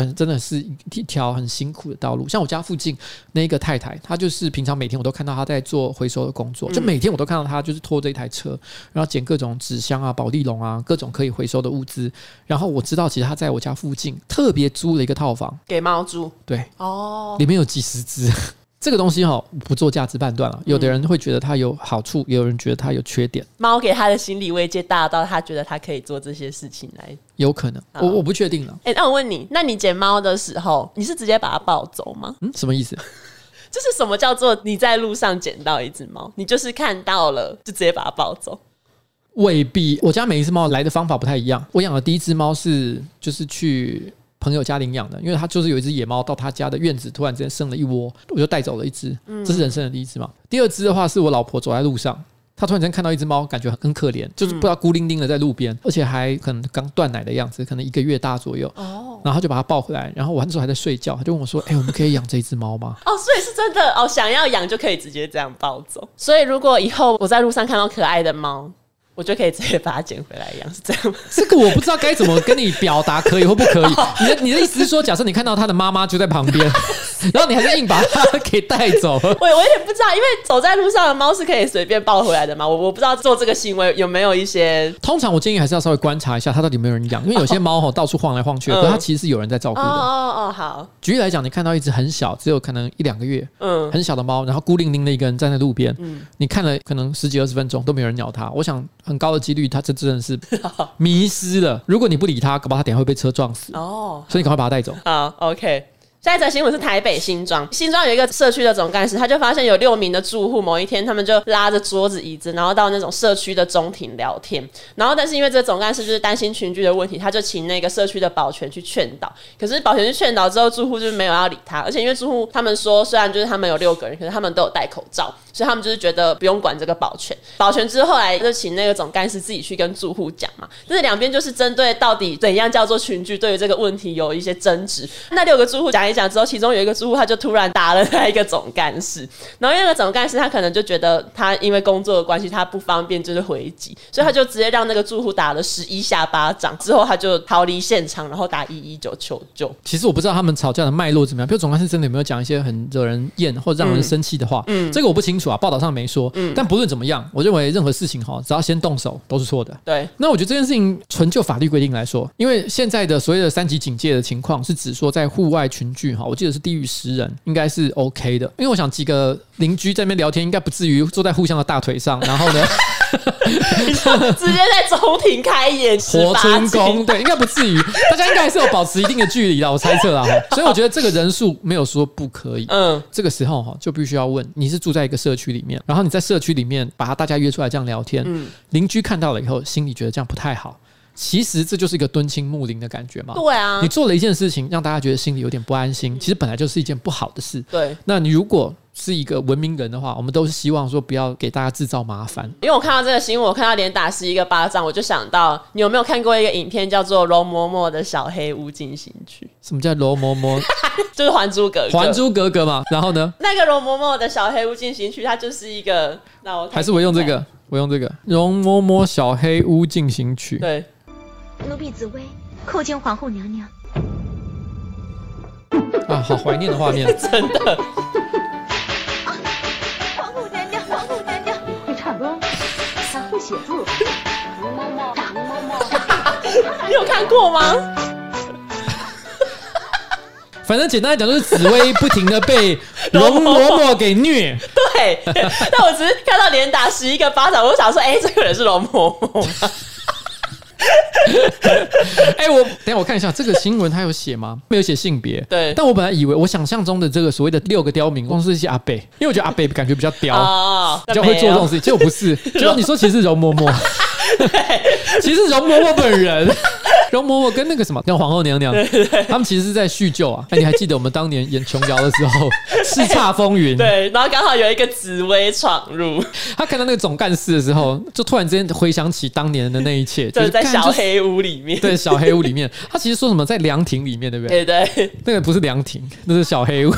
人真的是一条很辛苦的道路。像我家附近那个太太，她就是平常每天我都看到她在做回收的工作，就每天我都看到她就是拖着一台车，然后捡各种纸箱啊、保丽龙啊，各种可以回收的物资。然后我知道，其实她在我家附近特别租了一个套房给猫住。对，哦，里面有几十只。这个东西哈，不做价值判断了。有的人会觉得它有好处，也有人觉得它有缺点。猫给他的心理慰藉大到他觉得他可以做这些事情来，有可能。我我不确定了。哎，那我问你，那你捡猫的时候，你是直接把它抱走吗？嗯，什么意思？就是什么叫做你在路上捡到一只猫，你就是看到了就直接把它抱走？未必。我家每一只猫来的方法不太一样。我养的第一只猫是就是去。朋友家领养的，因为他就是有一只野猫到他家的院子，突然之间生了一窝，我就带走了一只。这是人生的第一只嘛。第二只的话，是我老婆走在路上，她突然间看到一只猫，感觉很可怜，就是不知道孤零零的在路边，而且还可能刚断奶的样子，可能一个月大左右。哦，然后他就把它抱回来，然后我那时候还在睡觉，他就问我说：“哎、欸，我们可以养这只猫吗？”哦，所以是真的哦，想要养就可以直接这样抱走。所以如果以后我在路上看到可爱的猫，我就可以直接把它捡回来一样，是这样吗？这个我不知道该怎么跟你表达，可以或不可以？你的你的意思是说，假设你看到他的妈妈就在旁边，然后你还是硬把它给带走？我我有点不知道，因为走在路上的猫是可以随便抱回来的嘛？我我不知道做这个行为有没有一些。通常我建议还是要稍微观察一下它到底有没有人养，因为有些猫吼到处晃来晃去，它其实是有人在照顾的。哦哦哦，好。举例来讲，你看到一只很小，只有可能一两个月，嗯，很小的猫，然后孤零零的一个人站在路边，嗯，你看了可能十几二十分钟都没有人鸟它，我想很高的几率他。这真的是 迷失了。如果你不理他，搞不好他等下会被车撞死。哦，所以你赶快把他带走。好，OK。下一则新闻是台北新庄，新庄有一个社区的总干事，他就发现有六名的住户，某一天他们就拉着桌子椅子，然后到那种社区的中庭聊天。然后，但是因为这个总干事就是担心群聚的问题，他就请那个社区的保全去劝导。可是保全去劝导之后，住户就是没有要理他，而且因为住户他们说，虽然就是他们有六个人，可是他们都有戴口罩，所以他们就是觉得不用管这个保全。保全之后，来就请那个总干事自己去跟住户讲嘛，就是两边就是针对到底怎样叫做群聚，对于这个问题有一些争执。那六个住户讲一讲之后，其中有一个。住户他就突然打了他一个总干事，然后那个总干事他可能就觉得他因为工作的关系他不方便就是回击，所以他就直接让那个住户打了十一下巴掌，之后他就逃离现场，然后打一一九求救。其实我不知道他们吵架的脉络怎么样，比如总干事真的有没有讲一些很惹人厌或者让人生气的话，嗯，这个我不清楚啊，报道上没说。嗯，但不论怎么样，我认为任何事情哈，只要先动手都是错的。对，那我觉得这件事情纯就法律规定来说，因为现在的所谓的三级警戒的情况是指说在户外群聚哈，我记得是低于十人应该。是 OK 的，因为我想几个邻居在那边聊天，应该不至于坐在互相的大腿上，然后呢，直接在中庭开演 活春宫，对，应该不至于，大家应该还是有保持一定的距离的，我猜测啊，所以我觉得这个人数没有说不可以，嗯，这个时候哈就必须要问，你是住在一个社区里面，然后你在社区里面把大家约出来这样聊天，嗯，邻居看到了以后，心里觉得这样不太好。其实这就是一个敦亲睦邻的感觉嘛。对啊，你做了一件事情，让大家觉得心里有点不安心。其实本来就是一件不好的事。对，那你如果是一个文明人的话，我们都是希望说不要给大家制造麻烦。因为我看到这个新闻，我看到连打十一个巴掌，我就想到你有没有看过一个影片，叫做《容嬷嬷的小黑屋进行曲》？什么叫容嬷嬷？就是还珠格格《还珠格格》。《还珠格格》嘛。然后呢？那个容嬷嬷的小黑屋进行曲，它就是一个……那我还是我用这个，我用这个《容嬷嬷小黑屋进行曲》。对。奴婢紫薇叩见皇后娘娘。啊，好怀念的画面，真的。皇后娘娘，皇后娘娘，会唱歌，还会写字。容嬷嬷，容嬷嬷，你有看过吗？反正简单来讲，就是紫薇不停的被容嬷嬷给虐。对，但我只是看到连打十一个巴掌，我就想说，哎、欸，这个人是容嬷嬷。哎、欸，我等下我看一下这个新闻，他有写吗？没有写性别。对，但我本来以为我想象中的这个所谓的六个刁民，光是一些阿贝，因为我觉得阿贝感觉比较刁，哦、比较会做这种事情。结果不是，结果你说其实是容嬷嬷，其实容嬷嬷本人。容嬷嬷跟那个什么，跟皇后娘娘，他们其实是在叙旧啊。哎，你还记得我们当年演琼瑶的时候，叱咤风云？对，然后刚好有一个紫薇闯入，他看到那个总干事的时候，就突然之间回想起当年的那一切，就是在小黑屋里面。对，小黑屋里面，他其实说什么在凉亭里面，对不对？对对，那个不是凉亭，那是小黑屋，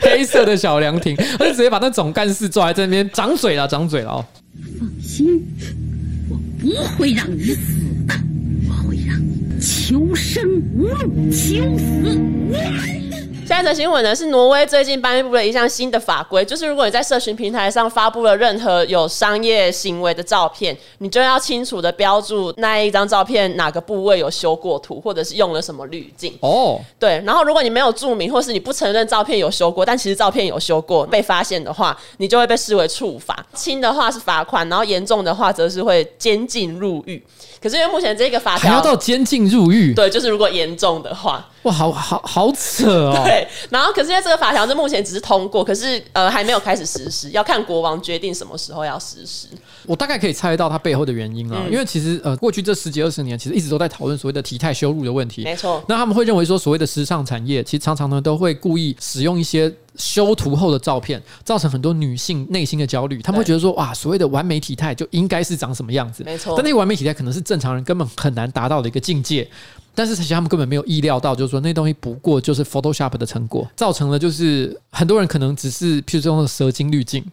黑色的小凉亭。他就直接把那总干事抓在这边，掌嘴了，掌嘴了哦。放心，我不会让你死的。我会让你求生无路，求死无门。下一则新闻呢，是挪威最近颁布了一项新的法规，就是如果你在社群平台上发布了任何有商业行为的照片，你就要清楚的标注那一张照片哪个部位有修过图，或者是用了什么滤镜。哦，对，然后如果你没有注明，或是你不承认照片有修过，但其实照片有修过，被发现的话，你就会被视为处罚。轻的话是罚款，然后严重的话则是会监禁入狱。可是因为目前这个法条还要到监禁入狱，对，就是如果严重的话。哇，好好好扯哦！对，然后可是因为这个法条是目前只是通过，可是呃还没有开始实施，要看国王决定什么时候要实施。我大概可以猜到它背后的原因啊，嗯、因为其实呃过去这十几二十年，其实一直都在讨论所谓的体态羞辱的问题。没错，那他们会认为说，所谓的时尚产业，其实常常呢都会故意使用一些修图后的照片，造成很多女性内心的焦虑。她们会觉得说，哇，所谓的完美体态就应该是长什么样子？没错，但那个完美体态可能是正常人根本很难达到的一个境界。但是其实他们根本没有意料到，就是说那东西不过就是 Photoshop 的成果，造成了就是很多人可能只是譬如说用蛇精滤镜，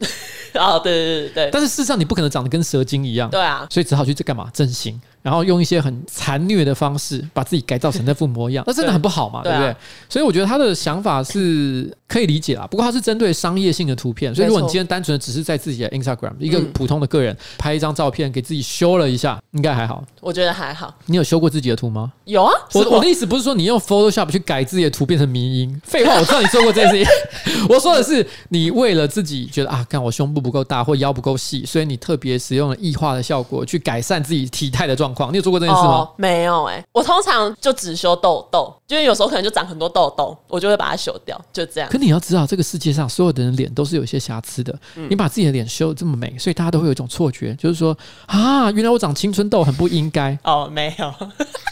哦，对对对对，但是事实上你不可能长得跟蛇精一样，对啊，所以只好去这干嘛整形。然后用一些很残虐的方式把自己改造成那副模样，那真的很不好嘛，对，对不对？所以我觉得他的想法是可以理解啦。不过他是针对商业性的图片，所以如果你今天单纯的只是在自己的 Instagram 一个普通的个人拍一张照片给自己修了一下，应该还好。我觉得还好。你有修过自己的图吗？有啊。我我的意思不是说你用 Photoshop 去改自己的图变成迷因。废话，我知道你做过这件事情。我说的是你为了自己觉得啊，看我胸部不够大或腰不够细，所以你特别使用了异化的效果去改善自己体态的状况。你有做过这件事吗？哦、没有哎、欸，我通常就只修痘痘，因为有时候可能就长很多痘痘，我就会把它修掉，就这样。可你要知道，这个世界上所有的人脸都是有一些瑕疵的。嗯、你把自己的脸修得这么美，所以大家都会有一种错觉，就是说啊，原来我长青春痘很不应该。哦，没有，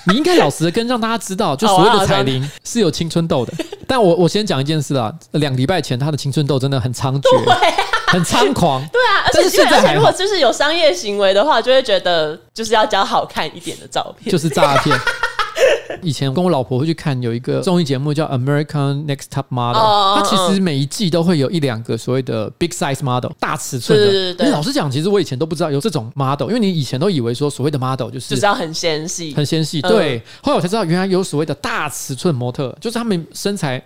你应该老实的跟让大家知道，就所谓的彩铃是有青春痘的。但我我先讲一件事啊，两礼拜前他的青春痘真的很猖獗，很猖狂。对啊，而且现在如果就是有商业行为的话，就会觉得就是要交好看一点的照片，就是诈骗。以前跟我老婆会去看有一个综艺节目叫《American Next Top Model》，它其实每一季都会有一两个所谓的 big size model 大尺寸的。对对对。老实讲，其实我以前都不知道有这种 model，因为你以前都以为说所谓的 model 就是就是要很纤细，很纤细。对，后来我才知道原来有所谓的大尺寸模特，就是他们身材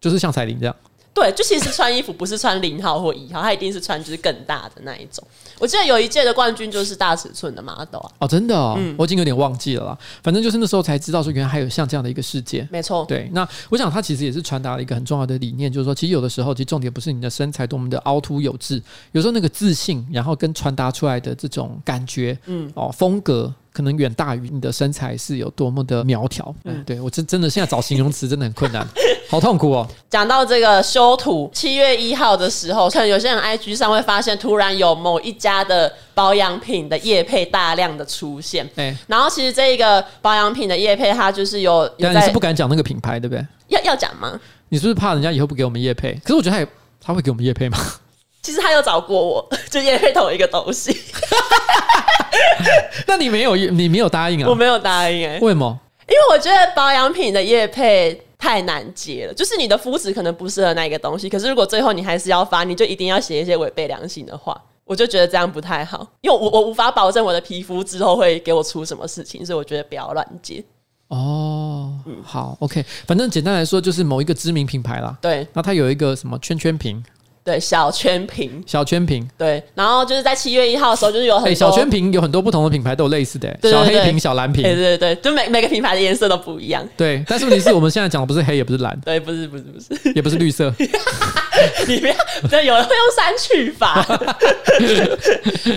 就是像彩铃这样。对，就其实穿衣服不是穿零号或一号，他一定是穿就是更大的那一种。我记得有一届的冠军就是大尺寸的 model 啊。哦，真的哦，嗯、我已经有点忘记了啦。反正就是那时候才知道说，原来还有像这样的一个世界。没错，对。那我想他其实也是传达了一个很重要的理念，就是说，其实有的时候，其实重点不是你的身材多么的凹凸有致，有时候那个自信，然后跟传达出来的这种感觉，嗯，哦，风格。可能远大于你的身材是有多么的苗条。嗯，对我真真的现在找形容词真的很困难，好痛苦哦。讲到这个修图，七月一号的时候，可能有些人 IG 上会发现，突然有某一家的保养品的业配大量的出现。哎，然后其实这一个保养品的业配，它就是有，有，但你是不敢讲那个品牌，对不对？要要讲吗？你是不是怕人家以后不给我们业配？可是我觉得他也他会给我们业配吗？其实他有找过我，就业配同一个东西。那你没有，你没有答应啊？我没有答应哎、欸。为什么？因为我觉得保养品的业配太难接了。就是你的肤质可能不适合那一个东西，可是如果最后你还是要发，你就一定要写一些违背良心的话。我就觉得这样不太好，因为我我无法保证我的皮肤之后会给我出什么事情，所以我觉得不要乱接。哦，嗯，好，OK，反正简单来说就是某一个知名品牌啦。对，那它有一个什么圈圈瓶。对，小圈瓶，小圈瓶，对，然后就是在七月一号的时候，就是有很多、欸、小圈瓶，有很多不同的品牌都有类似的，小黑瓶、小蓝瓶，对对对，就每每个品牌的颜色都不一样。对，但是问题是我们现在讲的不是黑，也不是蓝，对，不是不是不是，也不是绿色。你不要，对，有人会用删去法。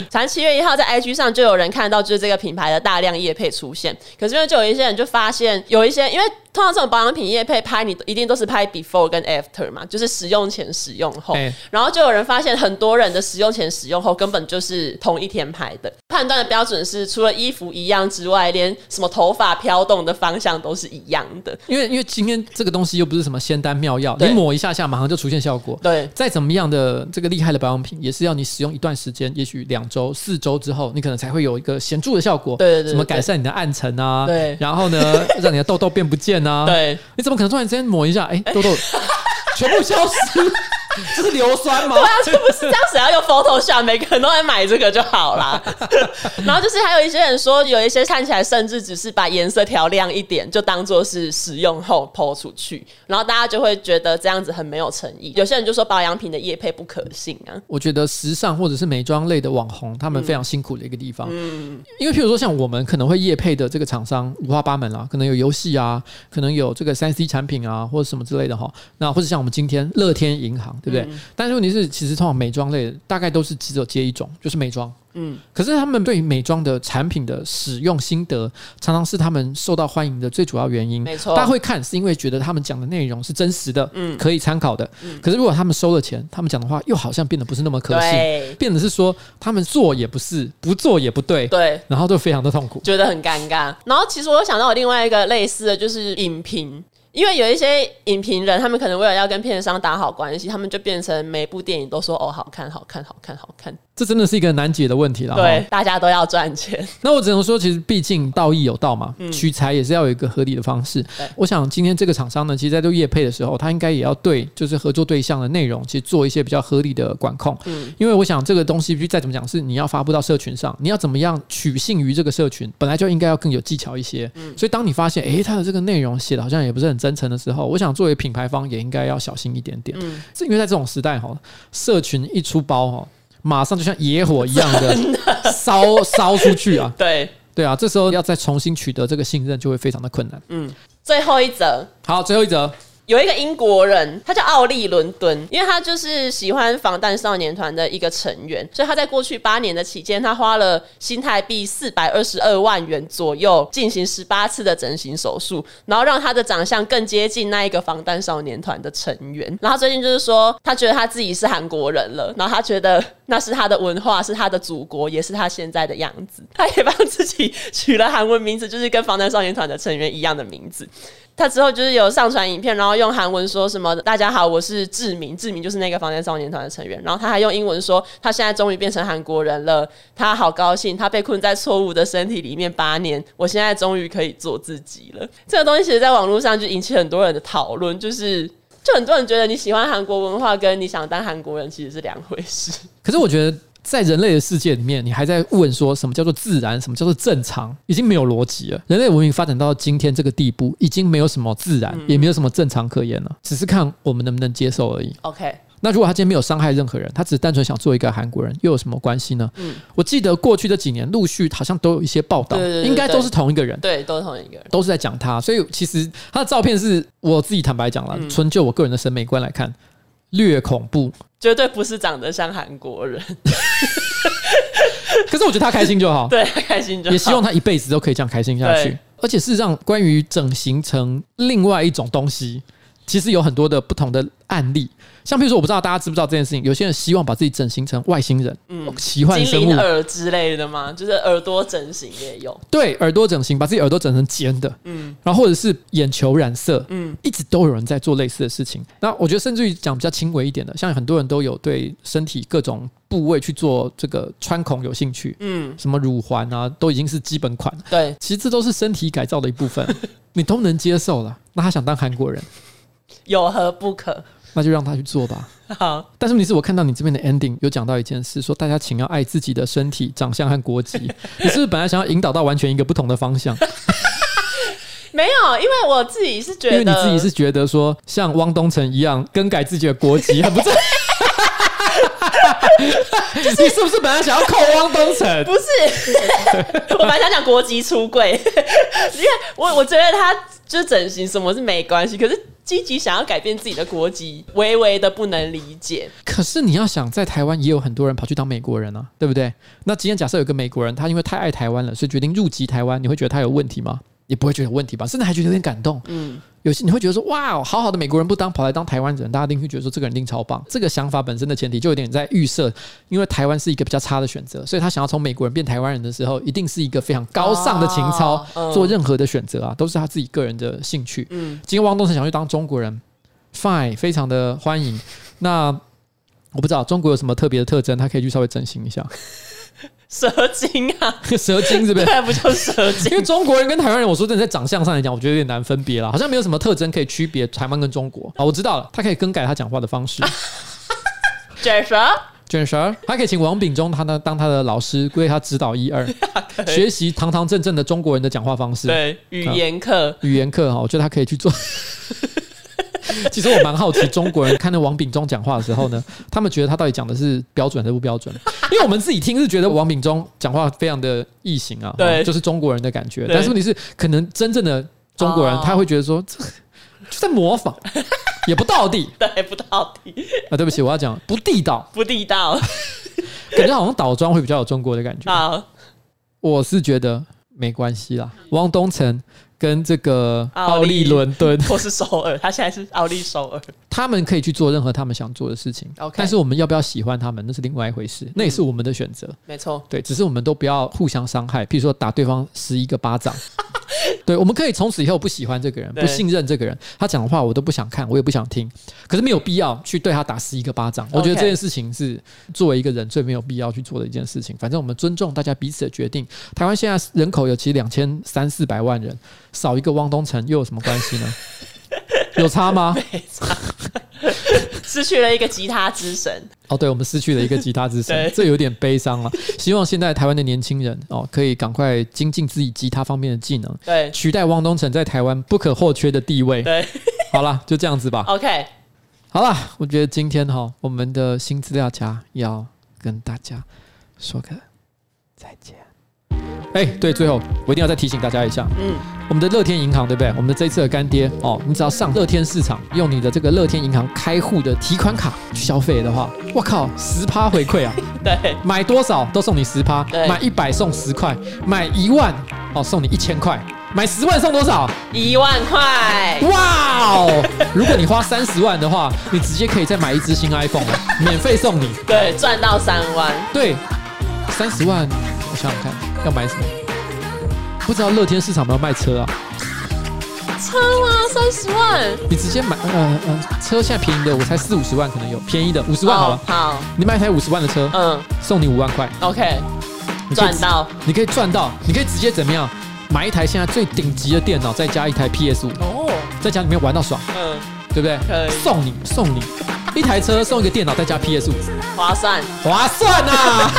反正七月一号在 IG 上就有人看到，就是这个品牌的大量业配出现。可是因为就有一些人就发现，有一些因为。通常这种保养品业配拍，你一定都是拍 before 跟 after 嘛，就是使用前、使用后。欸、然后就有人发现，很多人的使用前、使用后根本就是同一天拍的。判断的标准是，除了衣服一样之外，连什么头发飘动的方向都是一样的。因为因为今天这个东西又不是什么仙丹妙药，你抹一下下马上就出现效果。对，再怎么样的这个厉害的保养品，也是要你使用一段时间，也许两周、四周之后，你可能才会有一个显著的效果。对什么改善你的暗沉啊？对，然后呢，让你的痘痘变不见啊？对。你怎么可能突然之间抹一下，哎、欸，痘痘全部消失？这是硫酸吗？对啊，这不是这样，只要用 Photoshop，每个人都来买这个就好啦。然后就是还有一些人说，有一些看起来甚至只是把颜色调亮一点，就当做是使用后 po 出去，然后大家就会觉得这样子很没有诚意。有些人就说保养品的业配不可信啊。我觉得时尚或者是美妆类的网红，他们非常辛苦的一个地方。嗯，因为譬如说像我们可能会业配的这个厂商五花八门啦，可能有游戏啊，可能有这个三 C 产品啊，或者什么之类的哈。那或者像我们今天乐天银行，对不对？嗯、但是问题是，其实通常美妆类的大概都是只有接一种，就是美妆。嗯，可是他们对于美妆的产品的使用心得，常常是他们受到欢迎的最主要原因。没错，大家会看是因为觉得他们讲的内容是真实的，嗯，可以参考的。嗯，可是如果他们收了钱，他们讲的话又好像变得不是那么可信，变得是说他们做也不是，不做也不对，对，然后就非常的痛苦，觉得很尴尬。然后其实我想到我另外一个类似的就是影评。因为有一些影评人，他们可能为了要跟片商打好关系，他们就变成每部电影都说哦，好看，好看，好看，好看。这真的是一个难解的问题了。对，大家都要赚钱。那我只能说，其实毕竟道义有道嘛，嗯、取材也是要有一个合理的方式。我想今天这个厂商呢，其实在做业配的时候，他应该也要对就是合作对象的内容，其实做一些比较合理的管控。嗯，因为我想这个东西再怎么讲，是你要发布到社群上，你要怎么样取信于这个社群，本来就应该要更有技巧一些。嗯，所以当你发现，诶，他的这个内容写的好像也不是很真诚的时候，我想作为品牌方也应该要小心一点点。嗯，是因为在这种时代哈，社群一出包哈。马上就像野火一样的 烧烧出去啊！对对啊，这时候要再重新取得这个信任，就会非常的困难。嗯，最后一则，好，最后一则。有一个英国人，他叫奥利伦敦，因为他就是喜欢防弹少年团的一个成员，所以他在过去八年的期间，他花了新台币四百二十二万元左右进行十八次的整形手术，然后让他的长相更接近那一个防弹少年团的成员。然后最近就是说，他觉得他自己是韩国人了，然后他觉得那是他的文化，是他的祖国，也是他现在的样子。他也帮自己取了韩文名字，就是跟防弹少年团的成员一样的名字。他之后就是有上传影片，然后用韩文说什么“大家好，我是志明”，志明就是那个防弹少年团的成员。然后他还用英文说，他现在终于变成韩国人了，他好高兴。他被困在错误的身体里面八年，我现在终于可以做自己了。这个东西其实在网络上就引起很多人的讨论，就是就很多人觉得你喜欢韩国文化，跟你想当韩国人其实是两回事。可是我觉得。在人类的世界里面，你还在问说什么叫做自然，什么叫做正常，已经没有逻辑了。人类文明发展到今天这个地步，已经没有什么自然，也没有什么正常可言了，只是看我们能不能接受而已。OK，那如果他今天没有伤害任何人，他只是单纯想做一个韩国人，又有什么关系呢？嗯，我记得过去这几年陆续好像都有一些报道，应该都是同一个人，对，都是同一个人，都是在讲他。所以其实他的照片是我自己坦白讲了，纯、嗯、就我个人的审美观来看，略恐怖。绝对不是长得像韩国人，可是我觉得他开心就好，对，他开心就好，也希望他一辈子都可以这样开心下去。而且事实上，关于整形成另外一种东西，其实有很多的不同的案例。像比如说，我不知道大家知不知道这件事情，有些人希望把自己整形成外星人，嗯，奇幻生物、耳之类的吗？就是耳朵整形也有，对，耳朵整形，把自己耳朵整成尖的，嗯，然后或者是眼球染色，嗯，一直都有人在做类似的事情。那我觉得，甚至于讲比较轻微一点的，像很多人都有对身体各种部位去做这个穿孔有兴趣，嗯，什么乳环啊，都已经是基本款。对，其实这都是身体改造的一部分，你都能接受了。那他想当韩国人，有何不可？那就让他去做吧。好，但是问题是我看到你这边的 ending 有讲到一件事，说大家请要爱自己的身体、长相和国籍。你是不是本来想要引导到完全一个不同的方向？没有，因为我自己是觉得，因为你自己是觉得说像汪东城一样更改自己的国籍很不正。就是、你是不是本来想要扣汪东城？不是，我本来想讲国籍出柜，因为我我觉得他就是整形什么是没关系，可是。积极想要改变自己的国籍，微微的不能理解。可是你要想，在台湾也有很多人跑去当美国人啊，对不对？那今天假设有个美国人，他因为太爱台湾了，所以决定入籍台湾，你会觉得他有问题吗？也不会觉得有问题吧，甚至还觉得有点感动。嗯。有些你会觉得说哇，好好的美国人不当，跑来当台湾人，大家一定会觉得说这个人一定超棒。这个想法本身的前提就有点在预设，因为台湾是一个比较差的选择，所以他想要从美国人变台湾人的时候，一定是一个非常高尚的情操。做任何的选择啊，都是他自己个人的兴趣。嗯，今天汪东城想去当中国人，fine，非常的欢迎。那我不知道中国有什么特别的特征，他可以去稍微整形一下。蛇精啊，蛇精是不是？对，不就蛇精？因为中国人跟台湾人，我说真的，在长相上来讲，我觉得有点难分别了，好像没有什么特征可以区别台湾跟中国。啊，我知道了，他可以更改他讲话的方式。卷舌，卷舌，他可以请王炳忠他呢当他的老师，为他指导一二，学习堂堂正正的中国人的讲话方式。对，语言课，语言课哈，我觉得他可以去做。其实我蛮好奇，中国人看到王炳忠讲话的时候呢，他们觉得他到底讲的是标准还是不标准？因为我们自己听是觉得王炳忠讲话非常的异形啊，对，就是中国人的感觉。但是问题是，可能真正的中国人他会觉得说，这就在模仿，也不到底，对，不到底啊。对不起，我要讲不地道，不地道，感觉好像倒装会比较有中国的感觉。好，我是觉得没关系啦，汪东城。跟这个奥利伦敦 或是首尔，他现在是奥利首尔，他们可以去做任何他们想做的事情。OK，但是我们要不要喜欢他们，那是另外一回事，那也是我们的选择。没错，对，只是我们都不要互相伤害，譬如说打对方十一个巴掌。对，我们可以从此以后不喜欢这个人，不信任这个人，他讲的话我都不想看，我也不想听。可是没有必要去对他打十一个巴掌。我觉得这件事情是作为一个人最没有必要去做的一件事情。反正我们尊重大家彼此的决定。台湾现在人口有其实两千三四百万人，少一个汪东城又有什么关系呢？有差吗？没差。失去了一个吉他之神哦，对，我们失去了一个吉他之神，这有点悲伤了。希望现在台湾的年轻人哦，可以赶快精进自己吉他方面的技能，对，取代汪东城在台湾不可或缺的地位。对，好了，就这样子吧。OK，好了，我觉得今天哈，我们的新资料夹要跟大家说个再见。哎，对，最后我一定要再提醒大家一下，嗯，我们的乐天银行对不对？我们的这一次的干爹哦，你只要上乐天市场，用你的这个乐天银行开户的提款卡去消费的话，我靠，十趴回馈啊！对，买多少都送你十趴，买一百送十块，买一万哦送你一千块，买十万送多少？一万块！哇哦！如果你花三十万的话，你直接可以再买一只新 iPhone，免费送你。对，赚到三万。对，三十万，我想想看。要买什么？不知道乐天市场有没有卖车啊？车吗？三十万？你直接买，呃呃，车现在便宜的，我才四五十万可能有，便宜的五十万好了。Oh, 好，你买一台五十万的车，嗯，送你五万块。OK，赚到，你可以赚到，你可以直接怎么样？买一台现在最顶级的电脑，再加一台 PS 五，哦，在家里面玩到爽，嗯，对不对？可以，送你送你一台车，送一个电脑，再加 PS 五，划算，划算啊！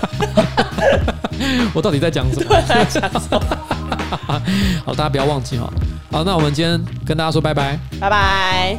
我到底在讲什么？好，大家不要忘记哈。好，那我们今天跟大家说拜拜，拜拜。